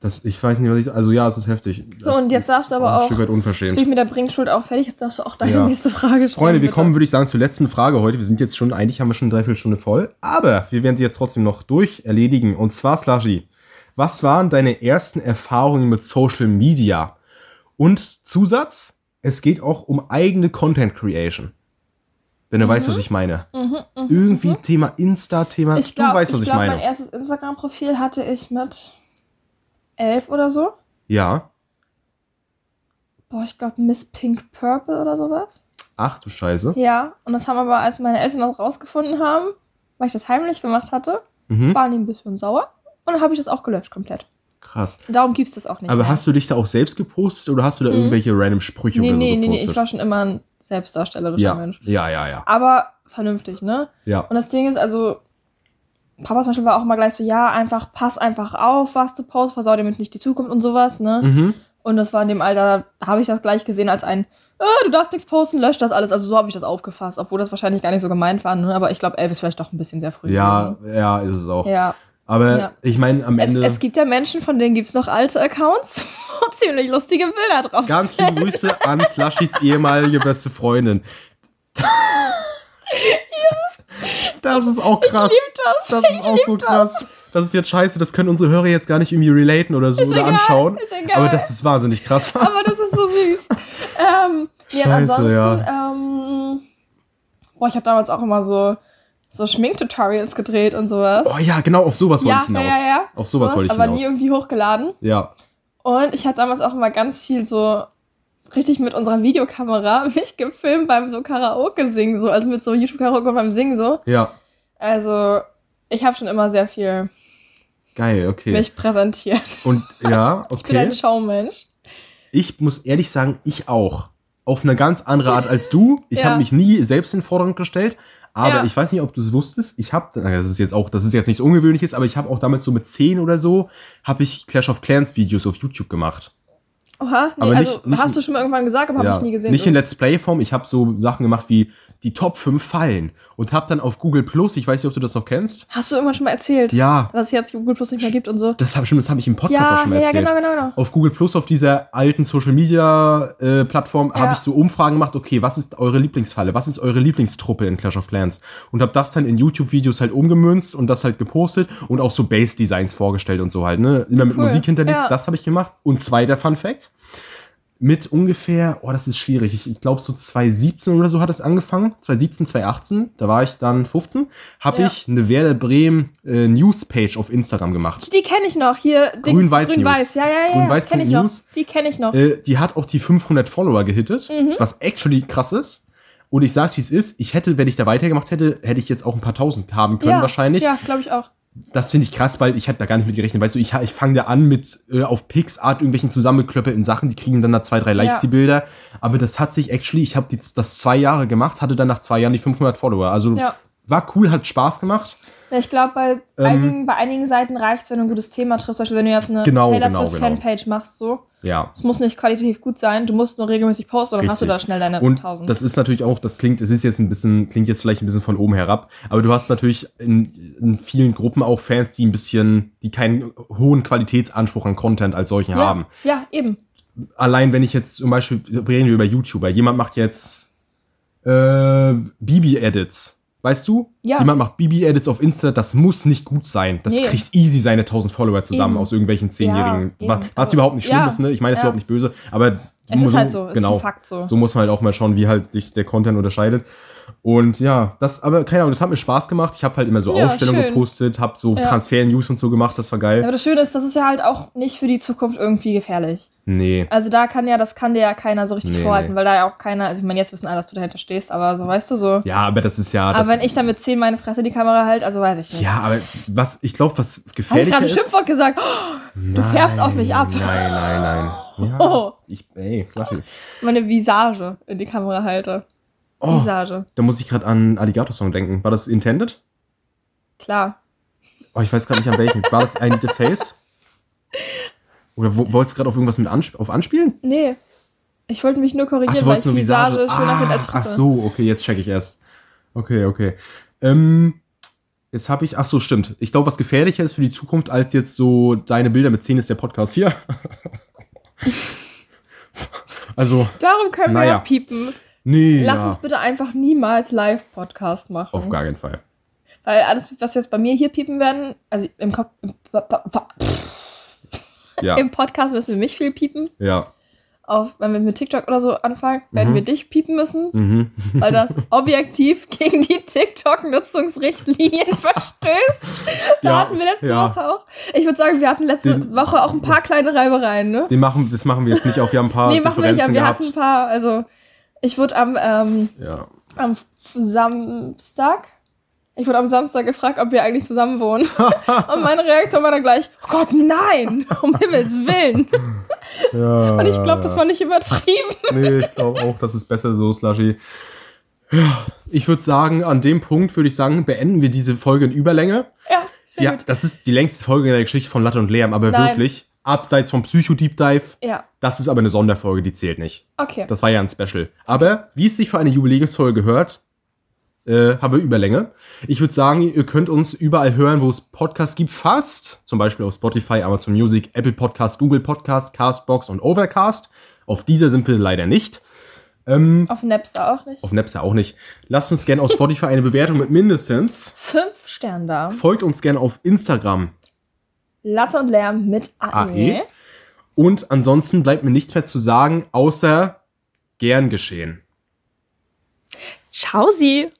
Das, ich weiß nicht, was ich. Also ja, es ist heftig. So, und jetzt darfst du aber Ein auch- Stück weit unverschämt. ich mit der Bringschuld auch fertig. Jetzt darfst du auch deine Ja. nächste Frage stellen. Freunde, wir bitte. kommen, würde ich sagen, zur letzten Frage heute. Wir sind jetzt schon, eigentlich haben wir schon eine Dreiviertelstunde voll, aber wir werden sie jetzt trotzdem noch durch erledigen. Und zwar, Slushy, was waren deine ersten Erfahrungen mit Social Media? Und Zusatz, es geht auch um eigene Content Creation. Wenn du Mhm. weißt, was ich meine. Irgendwie Thema Insta, Thema. Ich du glaube, weißt, was ich ich, glaub, meine. mein erstes Instagram-Profil hatte ich mit elf oder so. ja. Boah, ich glaube Miss Pink Purple oder sowas. Ach du Scheiße. Ja, und das haben aber, als meine Eltern das rausgefunden haben, weil ich das heimlich gemacht hatte, Mhm. waren die ein bisschen sauer. Und dann habe ich das auch gelöscht komplett. Krass. Darum gibt es das auch nicht Aber mehr. hast du dich da auch selbst gepostet oder hast du da irgendwelche random Sprüche nee, oder so nee, nee, nee, gepostet? ich war schon immer ein selbstdarstellerischer ja. Mensch. ja, ja, ja. Aber vernünftig, ne? Ja. Und das Ding ist, also, Papa zum Beispiel war auch mal gleich so, ja, einfach, pass einfach auf, was du postest, versau dir mit nicht die Zukunft und sowas, ne? Mhm. Und das war in dem Alter, da habe ich das gleich gesehen als ein, äh, du darfst nichts posten, lösch das alles. Also so habe ich das aufgefasst, obwohl das wahrscheinlich gar nicht so gemeint war, ne? Aber ich glaube, elf ist vielleicht doch ein bisschen sehr früh Ja, gewesen. ja, ist es auch. Ja. Aber Ja. ich meine, am Es, Ende. es gibt ja Menschen, von denen gibt es noch alte Accounts, wo ziemlich lustige Bilder drauf ganz sind. liebe Grüße an Slushys ehemalige beste Freundin. Das ist auch krass. das. Das ist auch so krass. Das ist jetzt scheiße, das können unsere Hörer jetzt gar nicht irgendwie relaten oder so Ist oder egal, anschauen. ist egal. Aber das ist wahnsinnig krass. Aber das ist so süß. ähm, Scheiße, ansonsten, ja. ähm, boah, ich habe damals auch immer so, so Schminktutorials gedreht und sowas. Oh ja, genau, auf sowas wollte ja, ich hinaus. ja, ja, ja. Auf sowas wollte ich Aber hinaus. nie irgendwie hochgeladen. Ja. Und ich hatte damals auch immer ganz viel so richtig mit unserer Videokamera mich gefilmt beim so Karaoke singen, so, also mit so YouTube-Karaoke beim Singen so. Ja. Also, ich habe schon immer sehr viel Geil, okay. mich präsentiert. Und ja, Ich bin okay. ein Showmensch. Ich muss ehrlich sagen, ich auch. Auf eine ganz andere Art als du. Ich Ja. habe mich nie selbst in den Vordergrund gestellt. Aber Ja. ich weiß nicht, ob du es wusstest. Ich habe, das ist jetzt auch, das ist jetzt nichts Ungewöhnliches, aber ich habe auch damals so mit 10 oder so, habe ich Clash of Clans Videos auf YouTube gemacht. Oha, nee, Aber nicht- also nicht hast du schon mal irgendwann gesagt, aber habe ich nie gesehen. Nicht in Let's Play-Form. Ich habe so Sachen gemacht wie die Top 5 Fallen und habe dann auf Google Plus, ich weiß nicht, ob du das noch kennst. Hast du irgendwann schon mal erzählt, Ja, dass es jetzt Google Plus nicht mehr gibt und so? das habe das hab ich im Podcast auch Ja, schon mal ja, ja, erzählt. genau, genau, genau. auf Google Plus, auf dieser alten Social Media äh, Plattform, Ja. habe ich so Umfragen gemacht, okay, was ist eure Lieblingsfalle? Was ist eure Lieblingstruppe in Clash of Clans? Und habe das dann in YouTube-Videos halt umgemünzt und das halt gepostet und auch so Base-Designs vorgestellt und so halt, ne? Immer mit Cool. Musik hinterlegt, das habe ich gemacht. Und zweiter Fun Fact. Mit ungefähr, oh, das ist schwierig. Ich, ich glaube, so 2017 oder so hat es angefangen. 2017, 2018, da war ich dann 15, habe Ja. ich eine Werder Bremen äh, Newspage auf Instagram gemacht. Die kenne ich noch. Hier, Grün-Weiß Grün-Weiß. News. Ja, ja, ja. Grün-Weiß kenn ich noch. News. Die kenne ich noch. Äh, die hat auch die 500 Follower gehittet, Mhm. was actually krass ist. Und ich sag's, wie es ist. Ich hätte, wenn ich da weitergemacht hätte, hätte ich jetzt auch ein paar tausend haben können ja, wahrscheinlich. Ja, glaube ich auch. Das finde ich krass, weil ich hätte da gar nicht mit gerechnet. Weißt du, ich, ich fange da an mit äh, auf Pixart irgendwelchen zusammengeklöppelten Sachen, die kriegen dann da zwei, drei Likes, Ja. die Bilder. Aber das hat sich actually, ich habe das zwei Jahre gemacht, hatte dann nach zwei Jahren die 500 Follower. Also Ja. War cool, hat Spaß gemacht. Ja, ich glaube, bei, Ähm, einigen, bei einigen Seiten reicht es, wenn du ein gutes Thema triffst. Zum Beispiel, wenn du jetzt eine Genau, Taylor genau, Swift genau. Fanpage machst, so. Ja. Es muss nicht qualitativ gut sein, du musst nur regelmäßig posten und dann hast du da schnell deine Und 1000. das ist natürlich auch, das klingt, es ist jetzt ein bisschen, klingt jetzt vielleicht ein bisschen von oben herab, aber du hast natürlich in, in vielen Gruppen auch Fans, die ein bisschen, die keinen hohen Qualitätsanspruch an Content als solchen ja, haben. ja, eben. Allein wenn ich jetzt zum Beispiel, reden wir über YouTuber, jemand macht jetzt äh, Bibi-Edits. Weißt du? Ja. Jemand macht Bibi-Edits auf Insta, das muss nicht gut sein. Das Nee. kriegt easy seine 1000 Follower zusammen Eben. aus irgendwelchen Zehnjährigen. Ja, was, was Also, überhaupt nicht schlimm ja. ist, ne? Ich meine, das ist Ja. überhaupt nicht böse, aber Es ist halt so, es ist ein Fakt so. So muss man halt auch mal schauen, wie halt sich der Content unterscheidet. Und ja, das, aber keine Ahnung, das hat mir Spaß gemacht. Ich habe halt immer so Ja, Aufstellungen gepostet, habe so Ja. Transfer-News und so gemacht, das war geil. Aber das Schöne ist, das ist ja halt auch nicht für die Zukunft irgendwie gefährlich. Nee. Also da kann ja, das kann dir ja keiner so richtig Nee, vorhalten, nee. weil da ja auch keiner, also ich meine, jetzt wissen alle, dass du dahinter stehst, aber so, weißt du, so. Ja, aber das ist ja. Das, aber wenn ich dann mit 10 meine Fresse in die Kamera halt, also weiß ich nicht. ja, aber was, ich glaube, was Habe ich gefährlicher gerade ein ist. Schimpfwort gesagt? Oh, du färbst auf mich ab. Nein, nein, nein. Ja, Oh. ich, ey, Flasche. Meine Visage in die Kamera halte. Oh, Visage. da muss ich gerade an Alligator Song denken. War das intended? Klar. Oh, ich weiß gerade nicht an welchen. War das ein The Face? Oder wo, wolltest du gerade auf irgendwas mit ansp auf anspielen? Nee. Ich wollte mich nur Ach, korrigieren, du weil ich nur Visage, Visage. schöner ah, finde als ach Fresse. so, okay, jetzt check ich erst. Okay, okay. Ähm, jetzt habe ich, ach so, stimmt. Ich glaube, was gefährlicher ist für die Zukunft als jetzt so deine Bilder mit 10 ist der Podcast hier. also, Darum können wir Naja. ja piepen. Nee. Lass ja, uns bitte einfach niemals Live-Podcast machen. auf gar keinen Fall. Weil alles, was jetzt bei mir hier piepen werden, also im, Kopf, im, Ja, im Podcast müssen wir mich viel piepen. ja. Auch wenn wir mit TikTok oder so anfangen, werden Mhm. wir dich piepen müssen, Mhm. weil das objektiv gegen die TikTok-Nutzungsrichtlinien verstößt. Da Ja, hatten wir letzte ja. Woche auch. Ich würde sagen, wir hatten letzte Den- Woche auch ein paar kleine Reibereien, ne? Den machen, das machen wir jetzt nicht auf. Wir haben ein paar nee, machen wir nicht, aber wir gehabt. hatten ein paar, also ich wurde am, ähm, ja. am Samstag. Ich wurde am Samstag gefragt, ob wir eigentlich zusammen wohnen. Und meine Reaktion war dann gleich, oh Gott, nein, um Himmels Willen. ja. Und ich glaube, das war nicht übertrieben. Nee, ich glaube auch, das ist besser so, Slushy. Ja, ich würde sagen, an dem Punkt würde ich sagen, beenden wir diese Folge in Überlänge. Ja, sehr Ja, gut. das ist die längste Folge in der Geschichte von Latte und Lärm, aber Nein. wirklich, abseits vom Psycho-Deep Dive, Ja, das ist aber eine Sonderfolge, die zählt nicht. okay. Das war ja ein Special. Aber wie es sich für eine Jubiläumsfolge gehört, äh, haben wir Überlänge. Ich würde sagen, ihr könnt uns überall hören, wo es Podcasts gibt, fast. Zum Beispiel auf Spotify, Amazon Music, Apple Podcast, Google Podcast, Castbox und Overcast. Auf dieser sind wir leider nicht. Auf Napster auch nicht. Auf Napster auch nicht. Lasst uns gerne auf Spotify eine Bewertung mit mindestens. Fünf Sterne da. Folgt uns gerne auf Instagram. Latte und Lärm mit AE. AE. Und ansonsten bleibt mir nichts mehr zu sagen, außer gern geschehen. Ciao, Sie.